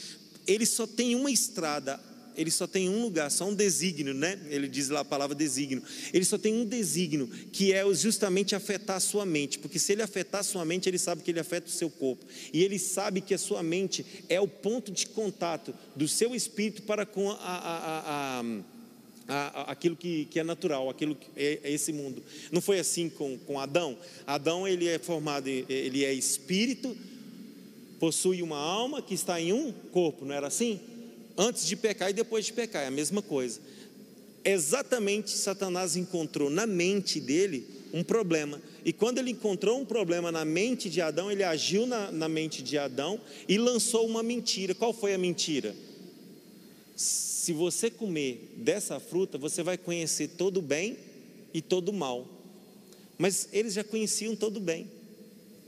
Ele só tem uma estrada ele só tem um lugar, só um desígnio, né? Ele diz lá a palavra desígnio. Ele só tem um desígnio, que é justamente afetar a sua mente, porque se ele afetar a sua mente, ele sabe que ele afeta o seu corpo. E ele sabe que a sua mente é o ponto de contato do seu espírito para com a, a, a, aquilo que, que, é natural, aquilo que é, é, esse mundo. Não foi assim com, com Adão. Adão ele é formado, ele é espírito, possui uma alma que está em um corpo, não era assim? Antes de pecar e depois de pecar, é a mesma coisa. Exatamente Satanás encontrou na mente dele um problema. E quando ele encontrou um problema na mente de Adão, ele agiu na, na mente de Adão e lançou uma mentira. Qual foi a mentira? Se você comer dessa fruta, você vai conhecer todo o bem e todo o mal. Mas eles já conheciam todo o bem.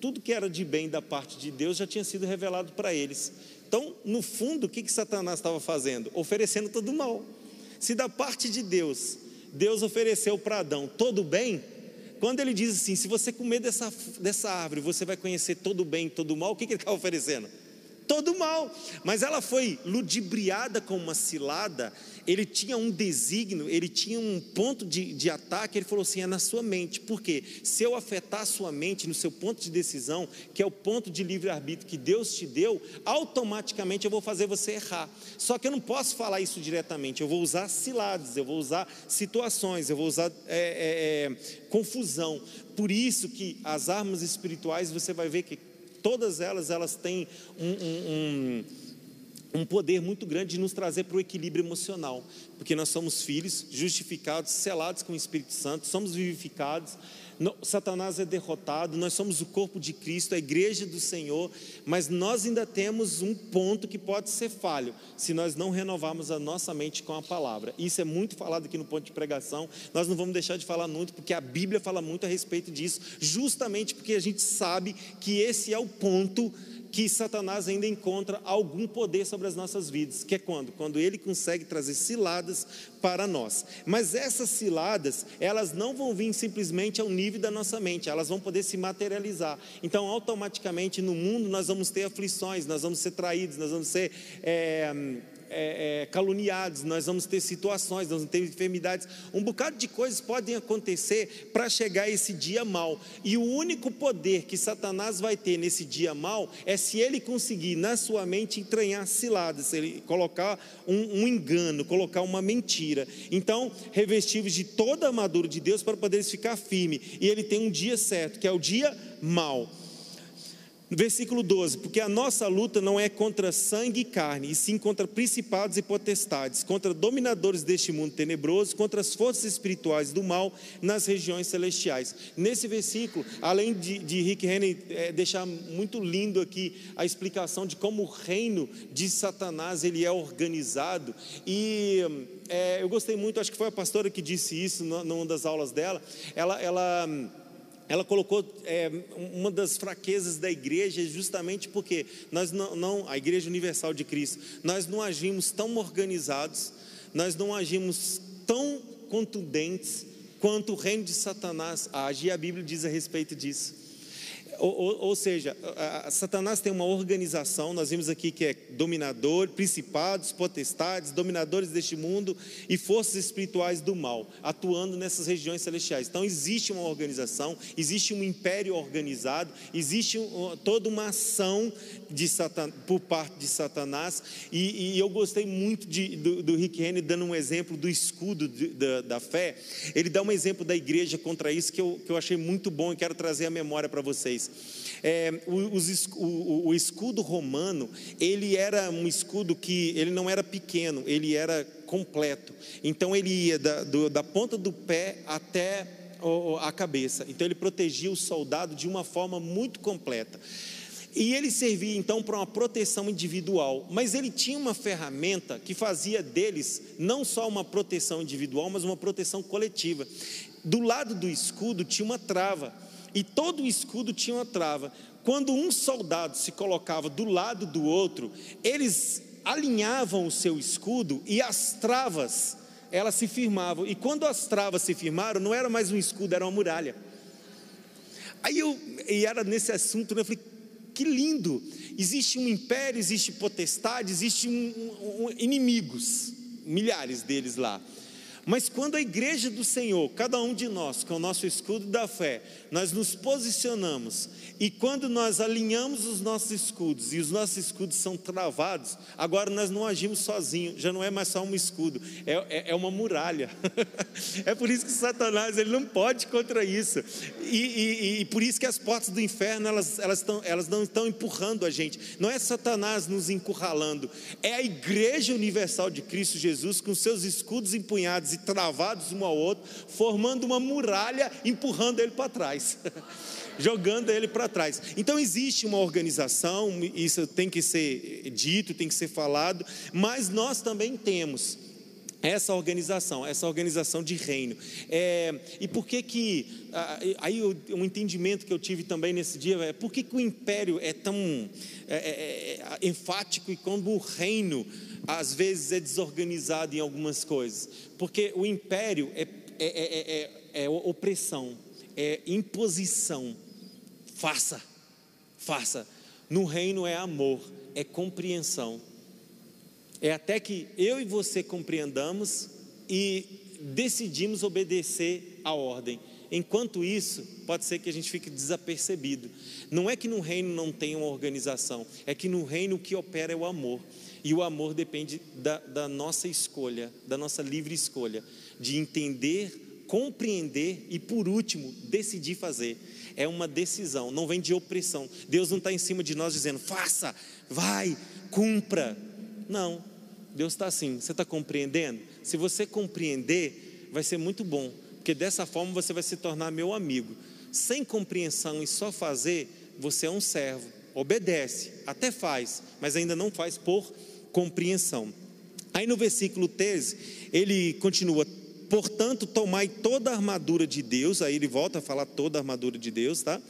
Tudo que era de bem da parte de Deus já tinha sido revelado para eles. Então, no fundo, o que, que Satanás estava fazendo? Oferecendo todo o mal. Se da parte de Deus, Deus ofereceu para Adão todo o bem, quando ele diz assim: se você comer dessa, dessa árvore, você vai conhecer todo o bem e todo o mal, o que, que ele está oferecendo? Todo mal. Mas ela foi ludibriada com uma cilada, ele tinha um desígnio, ele tinha um ponto de, de ataque, ele falou assim: é na sua mente. Por quê? Se eu afetar a sua mente no seu ponto de decisão, que é o ponto de livre-arbítrio que Deus te deu, automaticamente eu vou fazer você errar. Só que eu não posso falar isso diretamente, eu vou usar ciladas, eu vou usar situações, eu vou usar é, é, é, confusão. Por isso que as armas espirituais você vai ver que todas elas, elas têm um, um, um, um poder muito grande de nos trazer para o equilíbrio emocional, porque nós somos filhos, justificados, selados com o Espírito Santo, somos vivificados, Satanás é derrotado, nós somos o corpo de Cristo, a igreja do Senhor, mas nós ainda temos um ponto que pode ser falho, se nós não renovarmos a nossa mente com a palavra. Isso é muito falado aqui no ponto de pregação, nós não vamos deixar de falar muito, porque a Bíblia fala muito a respeito disso, justamente porque a gente sabe que esse é o ponto que Satanás ainda encontra algum poder sobre as nossas vidas, que é quando? Quando ele consegue trazer ciladas para nós. Mas essas ciladas, elas não vão vir simplesmente ao nível da nossa mente, elas vão poder se materializar. Então, automaticamente no mundo nós vamos ter aflições, nós vamos ser traídos, nós vamos ser. É, é, é, caluniados, nós vamos ter situações, nós vamos ter enfermidades, um bocado de coisas podem acontecer para chegar esse dia mal. E o único poder que Satanás vai ter nesse dia mal é se ele conseguir na sua mente entranhar ciladas, se ele colocar um, um engano, colocar uma mentira. Então, revestivos de toda a armadura de Deus para poder ficar firme. E ele tem um dia certo, que é o dia mal. Versículo 12: Porque a nossa luta não é contra sangue e carne, e sim contra principados e potestades, contra dominadores deste mundo tenebroso, contra as forças espirituais do mal nas regiões celestiais. Nesse versículo, além de, de Rick Henry é, deixar muito lindo aqui a explicação de como o reino de Satanás ele é organizado, e é, eu gostei muito, acho que foi a pastora que disse isso numa das aulas dela. Ela. ela ela colocou é, uma das fraquezas da igreja justamente porque nós não, não, a Igreja Universal de Cristo, nós não agimos tão organizados, nós não agimos tão contundentes quanto o reino de Satanás age, e a Bíblia diz a respeito disso. Ou, ou, seja, a, a, Satanás tem uma organização, nós vimos aqui que é dominador, principados, potestades, dominadores deste mundo e forças espirituais do mal, atuando nessas regiões celestiais. Então existe uma organização, existe um império organizado, existe um, toda uma ação de Satan, por parte de Satanás, e, e eu gostei muito de, do, do, Rick Henry dando um exemplo do escudo de, da, da, fé. Ele dá um exemplo da igreja contra isso que eu, que eu achei muito bom e quero trazer a memória para vocês. É, o, o, o escudo romano, ele era um escudo que ele não era pequeno, ele era completo. Então ele ia da, do, da ponta do pé até a cabeça. Então ele protegia o soldado de uma forma muito completa. E ele servia então para uma proteção individual, mas ele tinha uma ferramenta que fazia deles não só uma proteção individual, mas uma proteção coletiva. Do lado do escudo tinha uma trava, e todo o escudo tinha uma trava. Quando um soldado se colocava do lado do outro, eles alinhavam o seu escudo e as travas, elas se firmavam. E quando as travas se firmaram, não era mais um escudo, era uma muralha. Aí eu, e era nesse assunto, né, eu falei, que lindo! Existe um império, existe potestade, existe um, um, um, inimigos, milhares deles lá. Mas quando a igreja do Senhor, cada um de nós, com o nosso escudo da fé, nós nos posicionamos e quando nós alinhamos os nossos escudos e os nossos escudos são travados, agora nós não agimos sozinhos, já não é mais só um escudo, é, é, é uma muralha. é por isso que Satanás ele não pode contra isso. E, e, e por isso que as portas do inferno elas, elas, tão, elas não estão empurrando a gente. Não é Satanás nos encurralando, é a igreja universal de Cristo Jesus com seus escudos empunhados e travados um ao outro, formando uma muralha, empurrando ele para trás. jogando ele para trás. Então existe uma organização, isso tem que ser dito, tem que ser falado, mas nós também temos essa organização, essa organização de reino. É, e por que que, aí um entendimento que eu tive também nesse dia, é por que, que o império é tão é, é, é, enfático e como o reino às vezes é desorganizado em algumas coisas? Porque o império é, é, é opressão, é imposição, Faça, faça. No reino é amor, é compreensão. É até que eu e você compreendamos e decidimos obedecer à ordem. Enquanto isso, pode ser que a gente fique desapercebido. Não é que no reino não tem uma organização, é que no reino o que opera é o amor. E o amor depende da, da nossa escolha, da nossa livre escolha, de entender, compreender e, por último, decidir fazer é uma decisão, não vem de opressão. Deus não está em cima de nós dizendo, faça, vai, cumpra. Não, Deus está assim, você está compreendendo? Se você compreender, vai ser muito bom, porque dessa forma você vai se tornar meu amigo. Sem compreensão e só fazer, você é um servo, obedece, até faz, mas ainda não faz por compreensão. Aí no versículo 13, ele continua: Portanto, tomai toda a armadura de Deus, aí ele volta a falar toda a armadura de Deus, tá?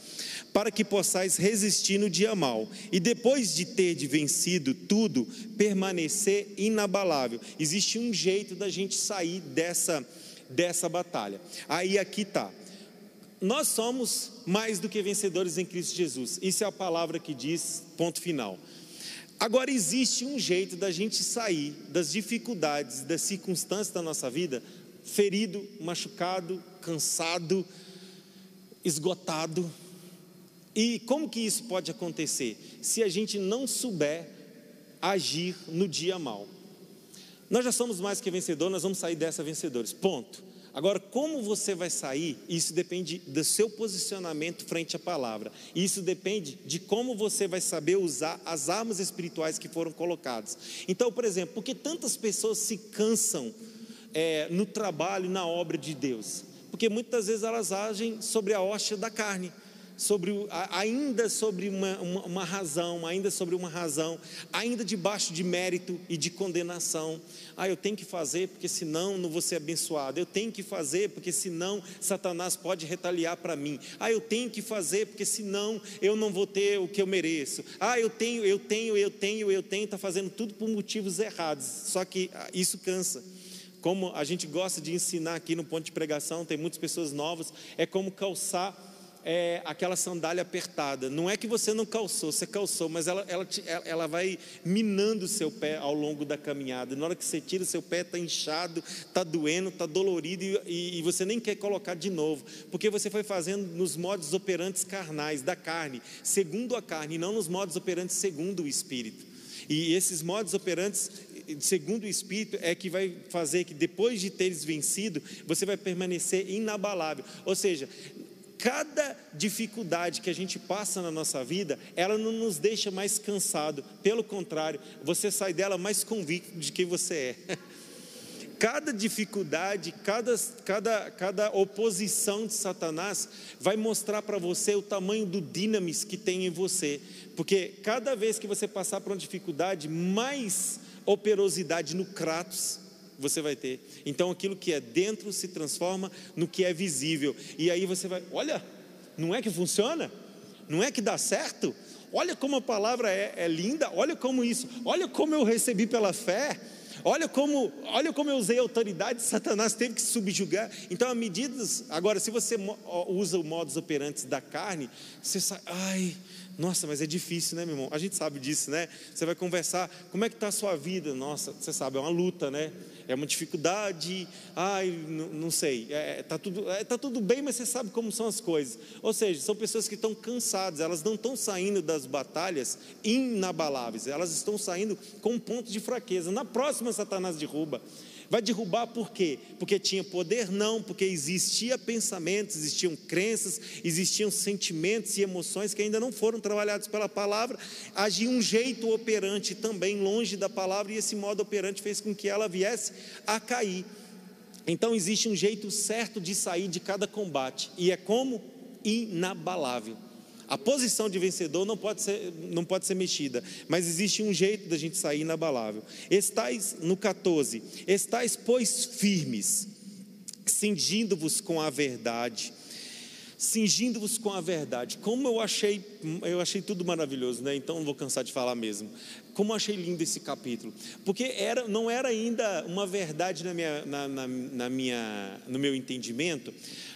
Para que possais resistir no dia mal, e depois de ter de vencido tudo, permanecer inabalável. Existe um jeito da gente sair dessa, dessa batalha. Aí aqui tá. Nós somos mais do que vencedores em Cristo Jesus. Isso é a palavra que diz, ponto final. Agora existe um jeito da gente sair das dificuldades, das circunstâncias da nossa vida ferido, machucado, cansado, esgotado. E como que isso pode acontecer? Se a gente não souber agir no dia mal. Nós já somos mais que vencedores, nós vamos sair dessa vencedores. Ponto. Agora, como você vai sair, isso depende do seu posicionamento frente à palavra. Isso depende de como você vai saber usar as armas espirituais que foram colocadas. Então, por exemplo, por que tantas pessoas se cansam é, no trabalho, na obra de Deus, porque muitas vezes elas agem sobre a hóstia da carne, sobre ainda sobre uma, uma, uma, razão, ainda sobre uma razão, ainda debaixo de mérito e de condenação. Ah, eu tenho que fazer porque senão não vou ser abençoado. Eu tenho que fazer porque senão Satanás pode retaliar para mim. Ah, eu tenho que fazer porque senão eu não vou ter o que eu mereço. Ah, eu tenho, eu tenho, eu tenho, eu tenho, está fazendo tudo por motivos errados. Só que ah, isso cansa como a gente gosta de ensinar aqui no ponto de pregação, tem muitas pessoas novas, é como calçar é, aquela sandália apertada. Não é que você não calçou, você calçou, mas ela, ela, ela vai minando o seu pé ao longo da caminhada. Na hora que você tira, o seu pé está inchado, está doendo, está dolorido e, e, você nem quer colocar de novo, porque você foi fazendo nos modos operantes carnais, da carne, segundo a carne, não nos modos operantes segundo o Espírito. E esses modos operantes segundo o Espírito, é que vai fazer que depois de teres vencido, você vai permanecer inabalável. Ou seja, cada dificuldade que a gente passa na nossa vida, ela não nos deixa mais cansado. Pelo contrário, você sai dela mais convicto de quem você é. Cada dificuldade, cada, cada, cada oposição de Satanás vai mostrar para você o tamanho do dinamis que tem em você. Porque cada vez que você passar por uma dificuldade, mais operosidade no Kratos você vai ter. Então aquilo que é dentro se transforma no que é visível. E aí você vai, olha, não é que funciona? Não é que dá certo? Olha como a palavra é, é linda, olha como isso, olha como eu recebi pela fé. Olha como, olha como eu usei a autoridade, Satanás teve que subjugar. Então, a medidas. Agora, se você usa o modus operantes da carne, você sai, ai, Nossa, mas é difícil, né, meu irmão? A gente sabe disso, né? Você vai conversar, como é que está a sua vida? Nossa, você sabe, é uma luta, né? É uma dificuldade, ai, não, sei, é, tá, tudo, é, tá tudo bem, mas você sabe como são as coisas. Ou seja, são pessoas que estão cansadas, elas não estão saindo das batalhas inabaláveis, elas estão saindo com um ponto de fraqueza. Na próxima, Satanás derruba. Vai derrubar por quê? Porque tinha poder? Não, porque existia pensamentos, existiam crenças, existiam sentimentos e emoções que ainda não foram trabalhados pela palavra. Agia um jeito operante também longe da palavra e esse modo operante fez com que ela viesse a cair. Então existe um jeito certo de sair de cada combate e é como inabalável. A posição de vencedor não pode ser, não pode ser mexida, mas existe um jeito da gente sair inabalável. Estais no 14: Estais, pois, firmes, cingindo-vos com a verdade. Cingindo-vos com a verdade. Como eu achei, eu achei tudo maravilhoso, né? Então não vou cansar de falar mesmo. Como eu achei lindo esse capítulo, porque era, não era ainda uma verdade na minha, na, na, na minha, no meu entendimento,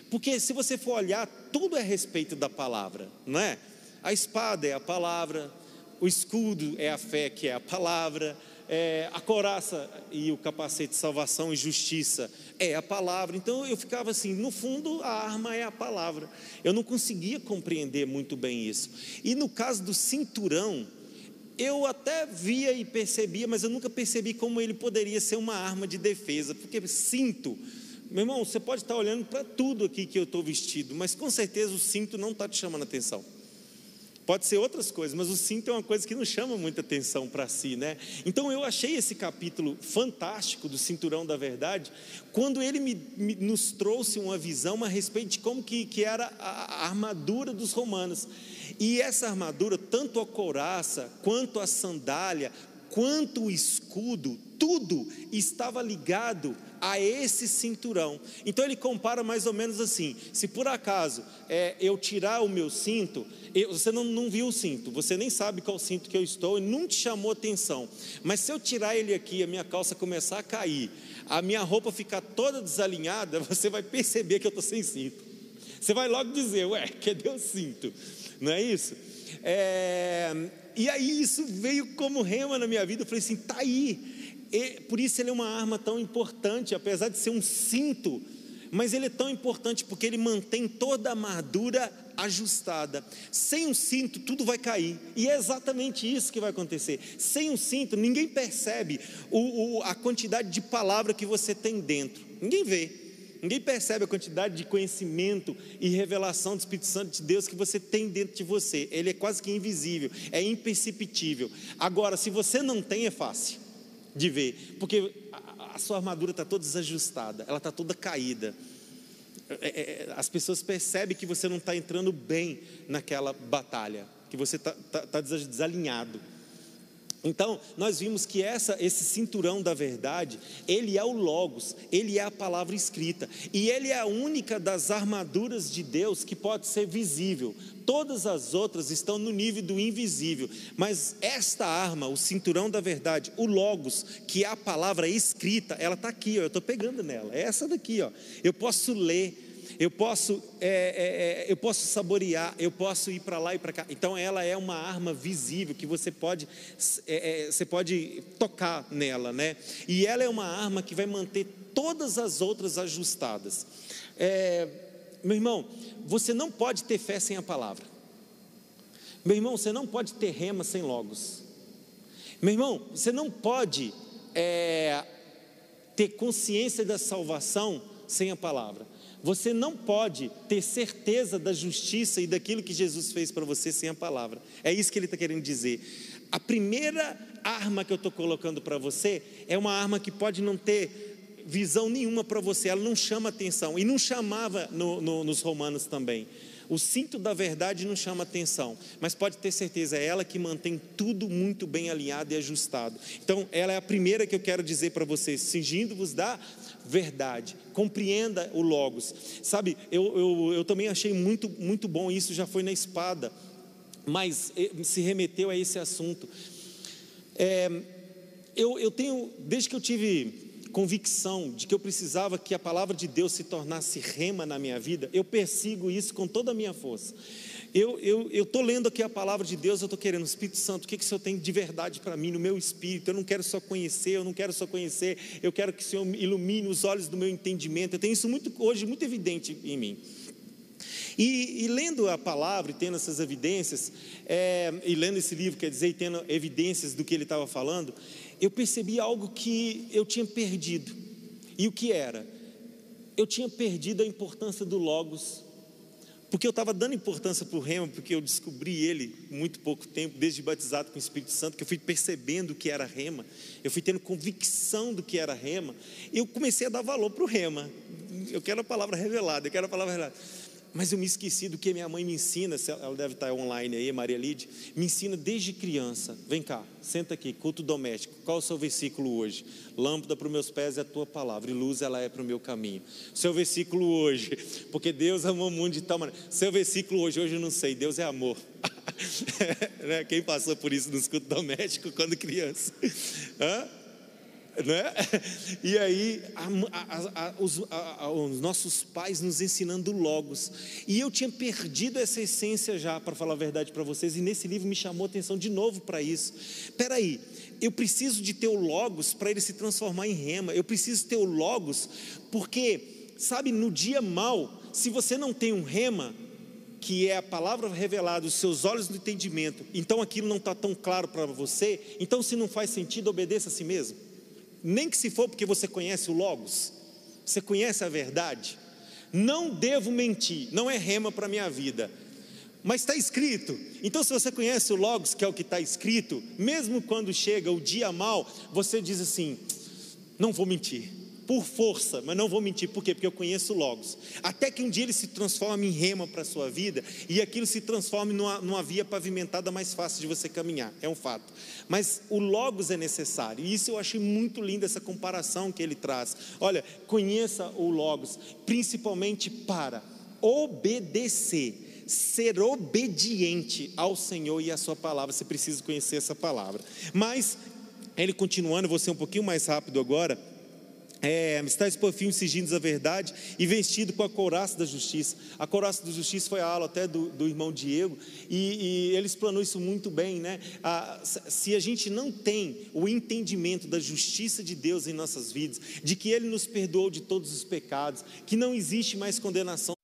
porque se você for olhar, tudo é a respeito da palavra, não é? A espada é a palavra, o escudo é a fé, que é a palavra, é, a coraça e o capacete de salvação e justiça é a palavra. Então eu ficava assim, no fundo a arma é a palavra. Eu não conseguia compreender muito bem isso. E no caso do cinturão, eu até via e percebia, mas eu nunca percebi como ele poderia ser uma arma de defesa, porque cinto meu irmão, você pode estar olhando para tudo aqui que eu estou vestido, mas com certeza o cinto não está te chamando atenção. Pode ser outras coisas, mas o cinto é uma coisa que não chama muita atenção para si, né? Então eu achei esse capítulo fantástico do cinturão da verdade, quando ele me, me, nos trouxe uma visão a respeito de como que, que era a, a armadura dos romanos. E essa armadura, tanto a couraça, quanto a sandália, quanto o escudo, tudo estava ligado a esse cinturão. Então ele compara mais ou menos assim: se por acaso é, eu tirar o meu cinto, eu, você não, não viu o cinto, você nem sabe qual cinto que eu estou e não te chamou atenção. Mas se eu tirar ele aqui, a minha calça começar a cair, a minha roupa ficar toda desalinhada, você vai perceber que eu estou sem cinto. Você vai logo dizer, ué, cadê o cinto? Não é isso? É, e aí isso veio como rema na minha vida. Eu falei assim: tá aí. Por isso ele é uma arma tão importante, apesar de ser um cinto, mas ele é tão importante porque ele mantém toda a armadura ajustada. Sem um cinto, tudo vai cair. E é exatamente isso que vai acontecer. Sem um cinto, ninguém percebe o, o, a quantidade de palavra que você tem dentro. Ninguém vê. Ninguém percebe a quantidade de conhecimento e revelação do Espírito Santo de Deus que você tem dentro de você. Ele é quase que invisível, é imperceptível. Agora, se você não tem, é fácil de ver, porque a, a sua armadura está toda desajustada, ela está toda caída. É, é, é, as pessoas percebem que você não está entrando bem naquela batalha, que você está tá, tá desalinhado. Então, nós vimos que essa, esse cinturão da verdade, ele é o Logos, ele é a palavra escrita, e ele é a única das armaduras de Deus que pode ser visível. Todas as outras estão no nível do invisível, mas esta arma, o cinturão da verdade, o Logos, que é a palavra escrita, ela está aqui, ó, eu estou pegando nela, é essa daqui, ó. eu posso ler eu posso, é, é, é, eu posso saborear, eu posso ir para lá e para cá. Então ela é uma arma visível que você pode, é, é, você pode tocar nela, né? E ela é uma arma que vai manter todas as outras ajustadas. É, meu irmão, você não pode ter fé sem a palavra. Meu irmão, você não pode ter rema sem logos. Meu irmão, você não pode ter consciência da salvação sem a palavra. Você não pode ter certeza da justiça e daquilo que Jesus fez para você sem a palavra. É isso que ele está querendo dizer. A primeira arma que eu estou colocando para você é uma arma que pode não ter visão nenhuma para você, ela não chama atenção, e não chamava no, no, nos romanos também. O cinto da verdade não chama atenção, mas pode ter certeza, é ela que mantém tudo muito bem alinhado e ajustado. Então, ela é a primeira que eu quero dizer para vocês, cingindo-vos da verdade, compreenda o Logos. Sabe, eu, eu, eu também achei muito, muito bom, isso já foi na espada, mas eh, se remeteu a esse assunto. É, eu, eu tenho, desde que eu tive convicção de que eu precisava que a palavra de Deus se tornasse rema na minha vida, eu persigo isso com toda a minha força. eu estou eu, lendo aqui a palavra de Deus, eu estou querendo, Espírito Santo, o que, que o Senhor tem de verdade para mim, no meu espírito? Eu não quero só conhecer, eu não quero só conhecer, eu quero que o Senhor ilumine os olhos do meu entendimento. Eu tenho isso muito, hoje muito evidente em mim. E, e, lendo a palavra e tendo essas evidências, é, e lendo esse livro, quer dizer, e tendo evidências do que ele estava falando, eu percebi algo que eu tinha perdido. E o que era? Eu tinha perdido a importância do Logos porque eu estava dando importância para o rema, porque eu descobri ele muito pouco tempo, desde batizado com o Espírito Santo, que eu fui percebendo o que era rema, eu fui tendo convicção do que era rema, eu comecei a dar valor para o rema. Eu quero a palavra revelada, eu quero a palavra revelada. Mas eu me esqueci do que minha mãe me ensina, ela deve estar online aí, Maria Lide, me ensina desde criança. Vem cá, senta aqui, culto doméstico. Qual é o seu versículo hoje? Lâmpada para os meus pés é a tua palavra, e luz ela é para o meu caminho. Seu versículo hoje, porque Deus amou o mundo de tal maneira. Seu versículo hoje, hoje eu não sei, Deus é amor. Né? Quem passou por isso nos cultos domésticos quando criança? Hã? Né? E aí, a, a, a, os, os, nossos pais nos ensinando logos. E eu tinha perdido essa essência já, para falar a verdade para vocês, e nesse livro me chamou a atenção de novo para isso. Espera aí, eu preciso de ter o logos para ele se transformar em rema. Eu preciso ter o logos, porque, sabe, no dia mal, se você não tem um rema, que é a palavra revelada, os seus olhos do entendimento, então aquilo não está tão claro para você, então se não faz sentido, obedeça a si mesmo nem que se for porque você conhece o Logos, você conhece a verdade. Não devo mentir, não é rema para a minha vida. Mas está escrito. Então, se você conhece o Logos, que é o que está escrito, mesmo quando chega o dia mal, você diz assim: não vou mentir por força, mas não vou mentir, por quê? Porque eu conheço Logos. Até que um dia ele se transforme em rema para a sua vida e aquilo se transforme numa, numa via pavimentada mais fácil de você caminhar, é um fato. Mas o Logos é necessário, e isso eu achei muito lindo, essa comparação que ele traz. Olha, conheça o Logos, principalmente para obedecer ser obediente ao Senhor e à Sua palavra. Você precisa conhecer essa palavra. Mas, ele continuando, vou ser um pouquinho mais rápido agora é, por fim sigindo a verdade e vestido com a couraça da justiça. A couraça da justiça foi a aula até do, do irmão Diego e, e, ele explanou isso muito bem, né? Ah, se a gente não tem o entendimento da justiça de Deus em nossas vidas, de que Ele nos perdoou de todos os pecados, que não existe mais condenação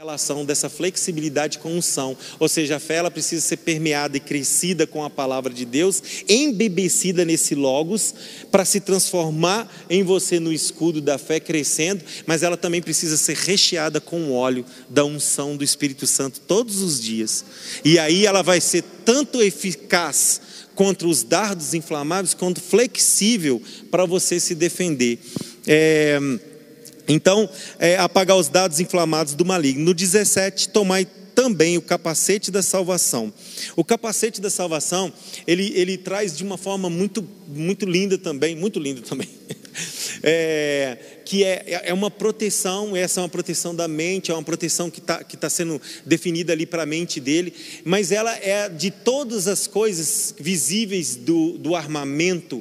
relação dessa flexibilidade com unção, ou seja, a fé ela precisa ser permeada e crescida com a palavra de Deus, embebecida nesse logos, para se transformar em você no escudo da fé crescendo, mas ela também precisa ser recheada com o óleo da unção do Espírito Santo todos os dias. E aí ela vai ser tanto eficaz contra os dardos inflamáveis, quanto flexível para você se defender. É, então, é, apagar os dados inflamados do maligno. No 17, tomai também o capacete da salvação. O capacete da salvação, ele, ele traz de uma forma muito, muito linda também, muito linda também, é, que é, é uma proteção, essa é uma proteção da mente, é uma proteção que está que tá sendo definida ali para a mente dele, mas ela é de todas as coisas visíveis do, do armamento,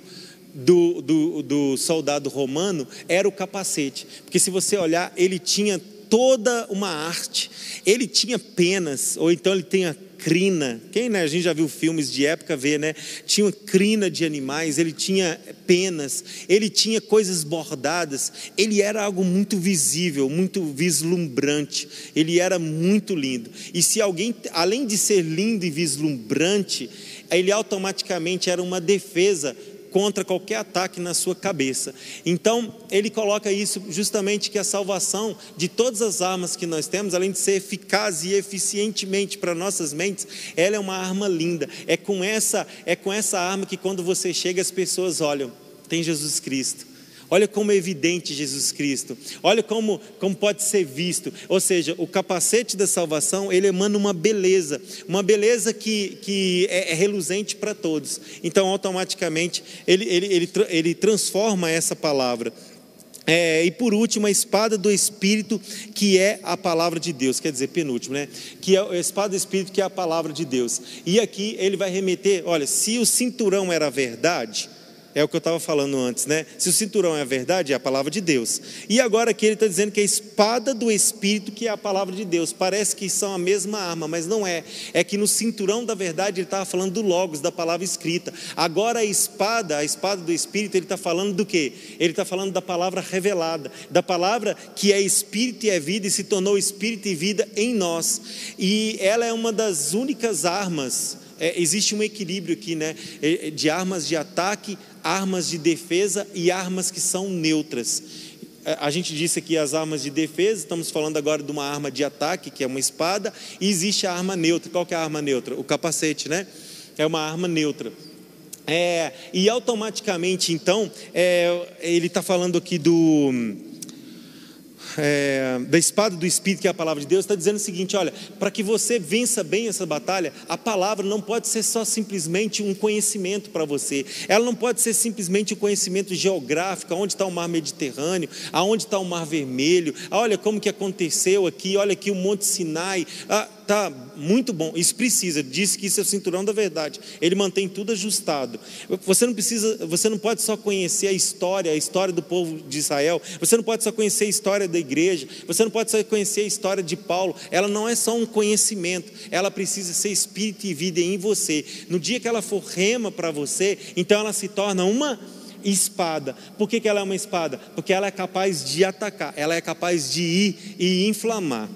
do, do, do soldado romano era o capacete, porque se você olhar, ele tinha toda uma arte. Ele tinha penas, ou então ele tinha crina. Quem, né, a gente já viu filmes de época vê, né? Tinha crina de animais, ele tinha penas, ele tinha coisas bordadas. Ele era algo muito visível, muito vislumbrante. Ele era muito lindo. E se alguém, além de ser lindo e vislumbrante, ele automaticamente era uma defesa contra qualquer ataque na sua cabeça. Então, ele coloca isso justamente que a salvação de todas as armas que nós temos, além de ser eficaz e eficientemente para nossas mentes, ela é uma arma linda. É com essa, é com essa arma que quando você chega as pessoas olham, tem Jesus Cristo. Olha como é evidente Jesus Cristo. Olha como, como pode ser visto. Ou seja, o capacete da salvação, ele emana uma beleza. Uma beleza que, que é, é reluzente para todos. Então, automaticamente, ele, ele, ele, ele transforma essa palavra. É, e por último, a espada do Espírito, que é a palavra de Deus, quer dizer, penúltimo, né? Que é a espada do Espírito, que é a palavra de Deus. E aqui ele vai remeter: olha, se o cinturão era verdade, é o que eu estava falando antes, né? Se o cinturão é a verdade, é a palavra de Deus. E agora aqui ele está dizendo que a espada do Espírito, que é a palavra de Deus, parece que são a mesma arma, mas não é. É que no cinturão da verdade ele estava falando do Logos, da palavra escrita. Agora a espada, a espada do Espírito, ele está falando do quê? Ele está falando da palavra revelada, da palavra que é Espírito e é vida e se tornou Espírito e vida em nós. E ela é uma das únicas armas é, existe um equilíbrio aqui, né? De armas de ataque, armas de defesa e armas que são neutras. A gente disse aqui as armas de defesa, estamos falando agora de uma arma de ataque, que é uma espada, e existe a arma neutra. Qual que é a arma neutra? O capacete, né? É uma arma neutra. É, e automaticamente, então, é, ele está falando aqui do é, da espada do Espírito, que é a palavra de Deus, está dizendo o seguinte: olha, para que você vença bem essa batalha, a palavra não pode ser só simplesmente um conhecimento para você, ela não pode ser simplesmente um conhecimento geográfico, onde está o mar Mediterrâneo, aonde está o mar Vermelho, olha como que aconteceu aqui, olha aqui o Monte Sinai. Ah, tá muito bom. Isso precisa. Disse que isso é o cinturão da verdade. Ele mantém tudo ajustado. Você não precisa, você não pode só conhecer a história, a história do povo de Israel. Você não pode só conhecer a história da igreja. Você não pode só conhecer a história de Paulo. Ela não é só um conhecimento. Ela precisa ser espírito e vida em você. No dia que ela for rema para você, então ela se torna uma espada. Por que, que ela é uma espada? Porque ela é capaz de atacar, ela é capaz de ir e inflamar.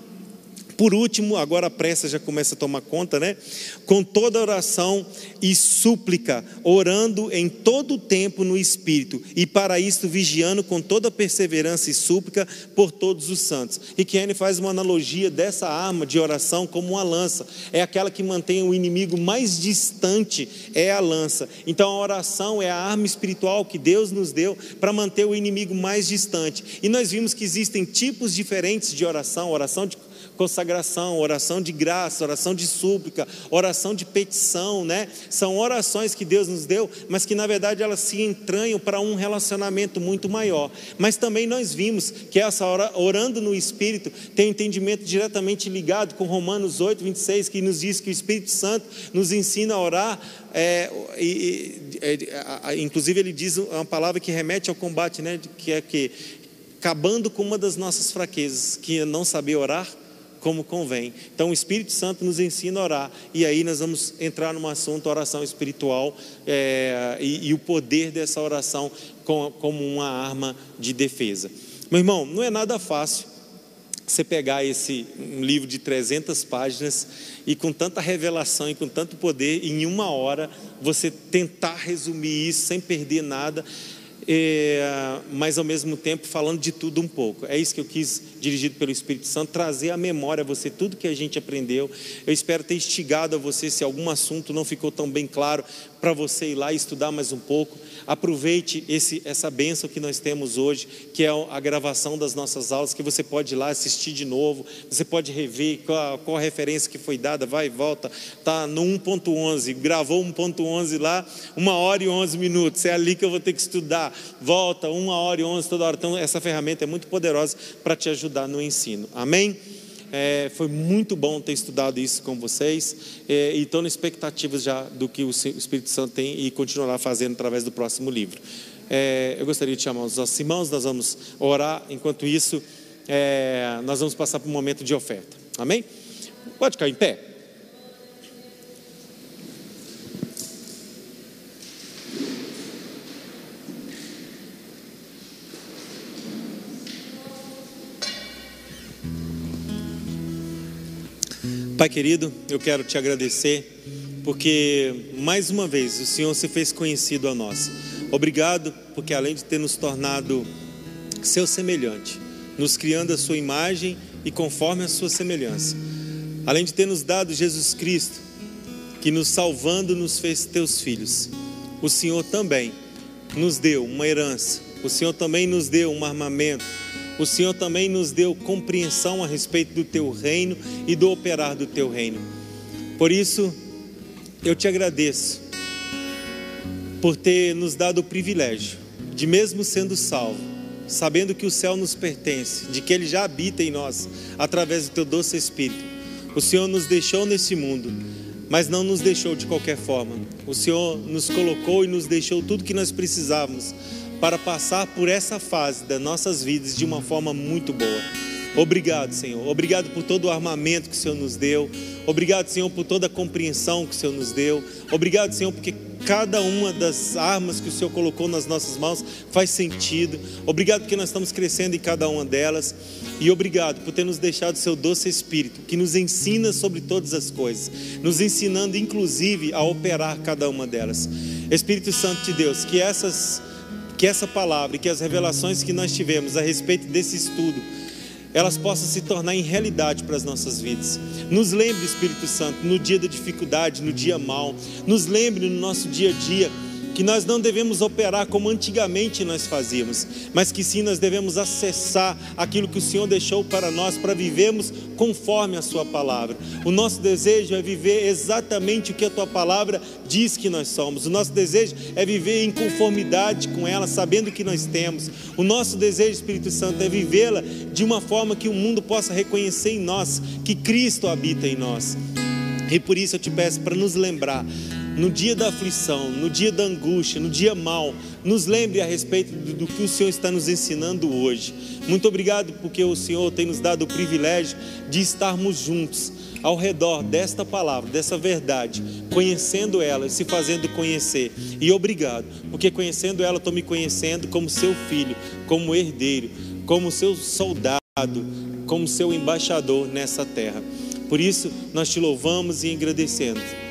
Por último, agora a pressa já começa a tomar conta, né? Com toda oração e súplica, orando em todo o tempo no Espírito, e para isto vigiando com toda perseverança e súplica por todos os santos. E Kenny faz uma analogia dessa arma de oração como uma lança, é aquela que mantém o inimigo mais distante, é a lança. Então a oração é a arma espiritual que Deus nos deu para manter o inimigo mais distante. E nós vimos que existem tipos diferentes de oração, oração de consagração, oração de graça, oração de súplica, oração de petição, né? São orações que Deus nos deu, mas que na verdade elas se entranham para um relacionamento muito maior. Mas também nós vimos que essa hora, orando no Espírito, tem um entendimento diretamente ligado com Romanos 8, 26, que nos diz que o Espírito Santo nos ensina a orar é, e, é, inclusive ele diz uma palavra que remete ao combate, né? Que é que acabando com uma das nossas fraquezas, que é não saber orar, como convém. Então o Espírito Santo nos ensina a orar, e aí nós vamos entrar num assunto, oração espiritual, é, e, e, o poder dessa oração com, como uma arma de defesa. Meu irmão, não é nada fácil você pegar esse um livro de 300 páginas e com tanta revelação e com tanto poder, em uma hora, você tentar resumir isso sem perder nada é, mas ao mesmo tempo falando de tudo um pouco. É isso que eu quis, dirigido pelo Espírito Santo, trazer à memória a você tudo que a gente aprendeu. Eu espero ter instigado a você, se algum assunto não ficou tão bem claro, para você ir lá e estudar mais um pouco. Aproveite esse, essa bênção que nós temos hoje, que é a gravação das nossas aulas, que você pode ir lá assistir de novo, você pode rever qual, qual a referência que foi dada, vai e volta, está no 1.11, gravou 1.11 lá, uma hora e 11 minutos, é ali que eu vou ter que estudar, volta, uma hora e 11 toda hora. Então, essa ferramenta é muito poderosa para te ajudar no ensino. Amém? É, foi muito bom ter estudado isso com vocês é, e estou na expectativa já do que o Espírito Santo tem e continuará fazendo através do próximo livro. É, eu gostaria de chamar os nossos irmãos, nós vamos orar. Enquanto isso, é, nós vamos passar para um momento de oferta. Amém? Pode ficar em pé. Pai querido, eu quero te agradecer porque mais uma vez o Senhor se fez conhecido a nós. Obrigado, porque além de ter nos tornado seu semelhante, nos criando a sua imagem e conforme a sua semelhança, além de ter nos dado Jesus Cristo, que nos salvando nos fez teus filhos, o Senhor também nos deu uma herança, o Senhor também nos deu um armamento, o Senhor também nos deu compreensão a respeito do teu reino e do operar do teu reino. Por isso, eu te agradeço por ter nos dado o privilégio de, mesmo sendo salvo, sabendo que o céu nos pertence, de que ele já habita em nós através do teu doce Espírito. O Senhor nos deixou nesse mundo, mas não nos deixou de qualquer forma. O Senhor nos colocou e nos deixou tudo que nós precisávamos para passar por essa fase das nossas vidas de uma forma muito boa. Obrigado, Senhor. Obrigado por todo o armamento que o Senhor nos deu. Obrigado, Senhor, por toda a compreensão que o Senhor nos deu. Obrigado, Senhor, porque cada uma das armas que o Senhor colocou nas nossas mãos faz sentido. Obrigado porque nós estamos crescendo em cada uma delas. E obrigado por ter nos deixado seu doce Espírito, que nos ensina sobre todas as coisas, nos ensinando inclusive a operar cada uma delas. Espírito Santo de Deus, que essas que essa palavra e que as revelações que nós tivemos a respeito desse estudo, elas possam se tornar em realidade para as nossas vidas. Nos lembre, Espírito Santo, no dia da dificuldade, no dia mal, nos lembre no nosso dia a dia que nós não devemos operar como antigamente nós fazíamos, mas que sim nós devemos acessar aquilo que o Senhor deixou para nós, para vivermos conforme a Sua palavra. O nosso desejo é viver exatamente o que a Tua palavra diz que nós somos. O nosso desejo é viver em conformidade com ela, sabendo que nós temos. O nosso desejo, Espírito Santo, é vivê-la de uma forma que o mundo possa reconhecer em nós que Cristo habita em nós. E por isso eu te peço para nos lembrar no dia da aflição, no dia da angústia, no dia mal, nos lembre a respeito do, que o Senhor está nos ensinando hoje. Muito obrigado porque o Senhor tem nos dado o privilégio de estarmos juntos ao redor desta palavra, dessa verdade, conhecendo ela, se fazendo conhecer. E obrigado, porque conhecendo ela, estou me conhecendo como seu filho, como herdeiro, como seu soldado, como seu embaixador nessa terra. Por isso, nós te louvamos e agradecemos.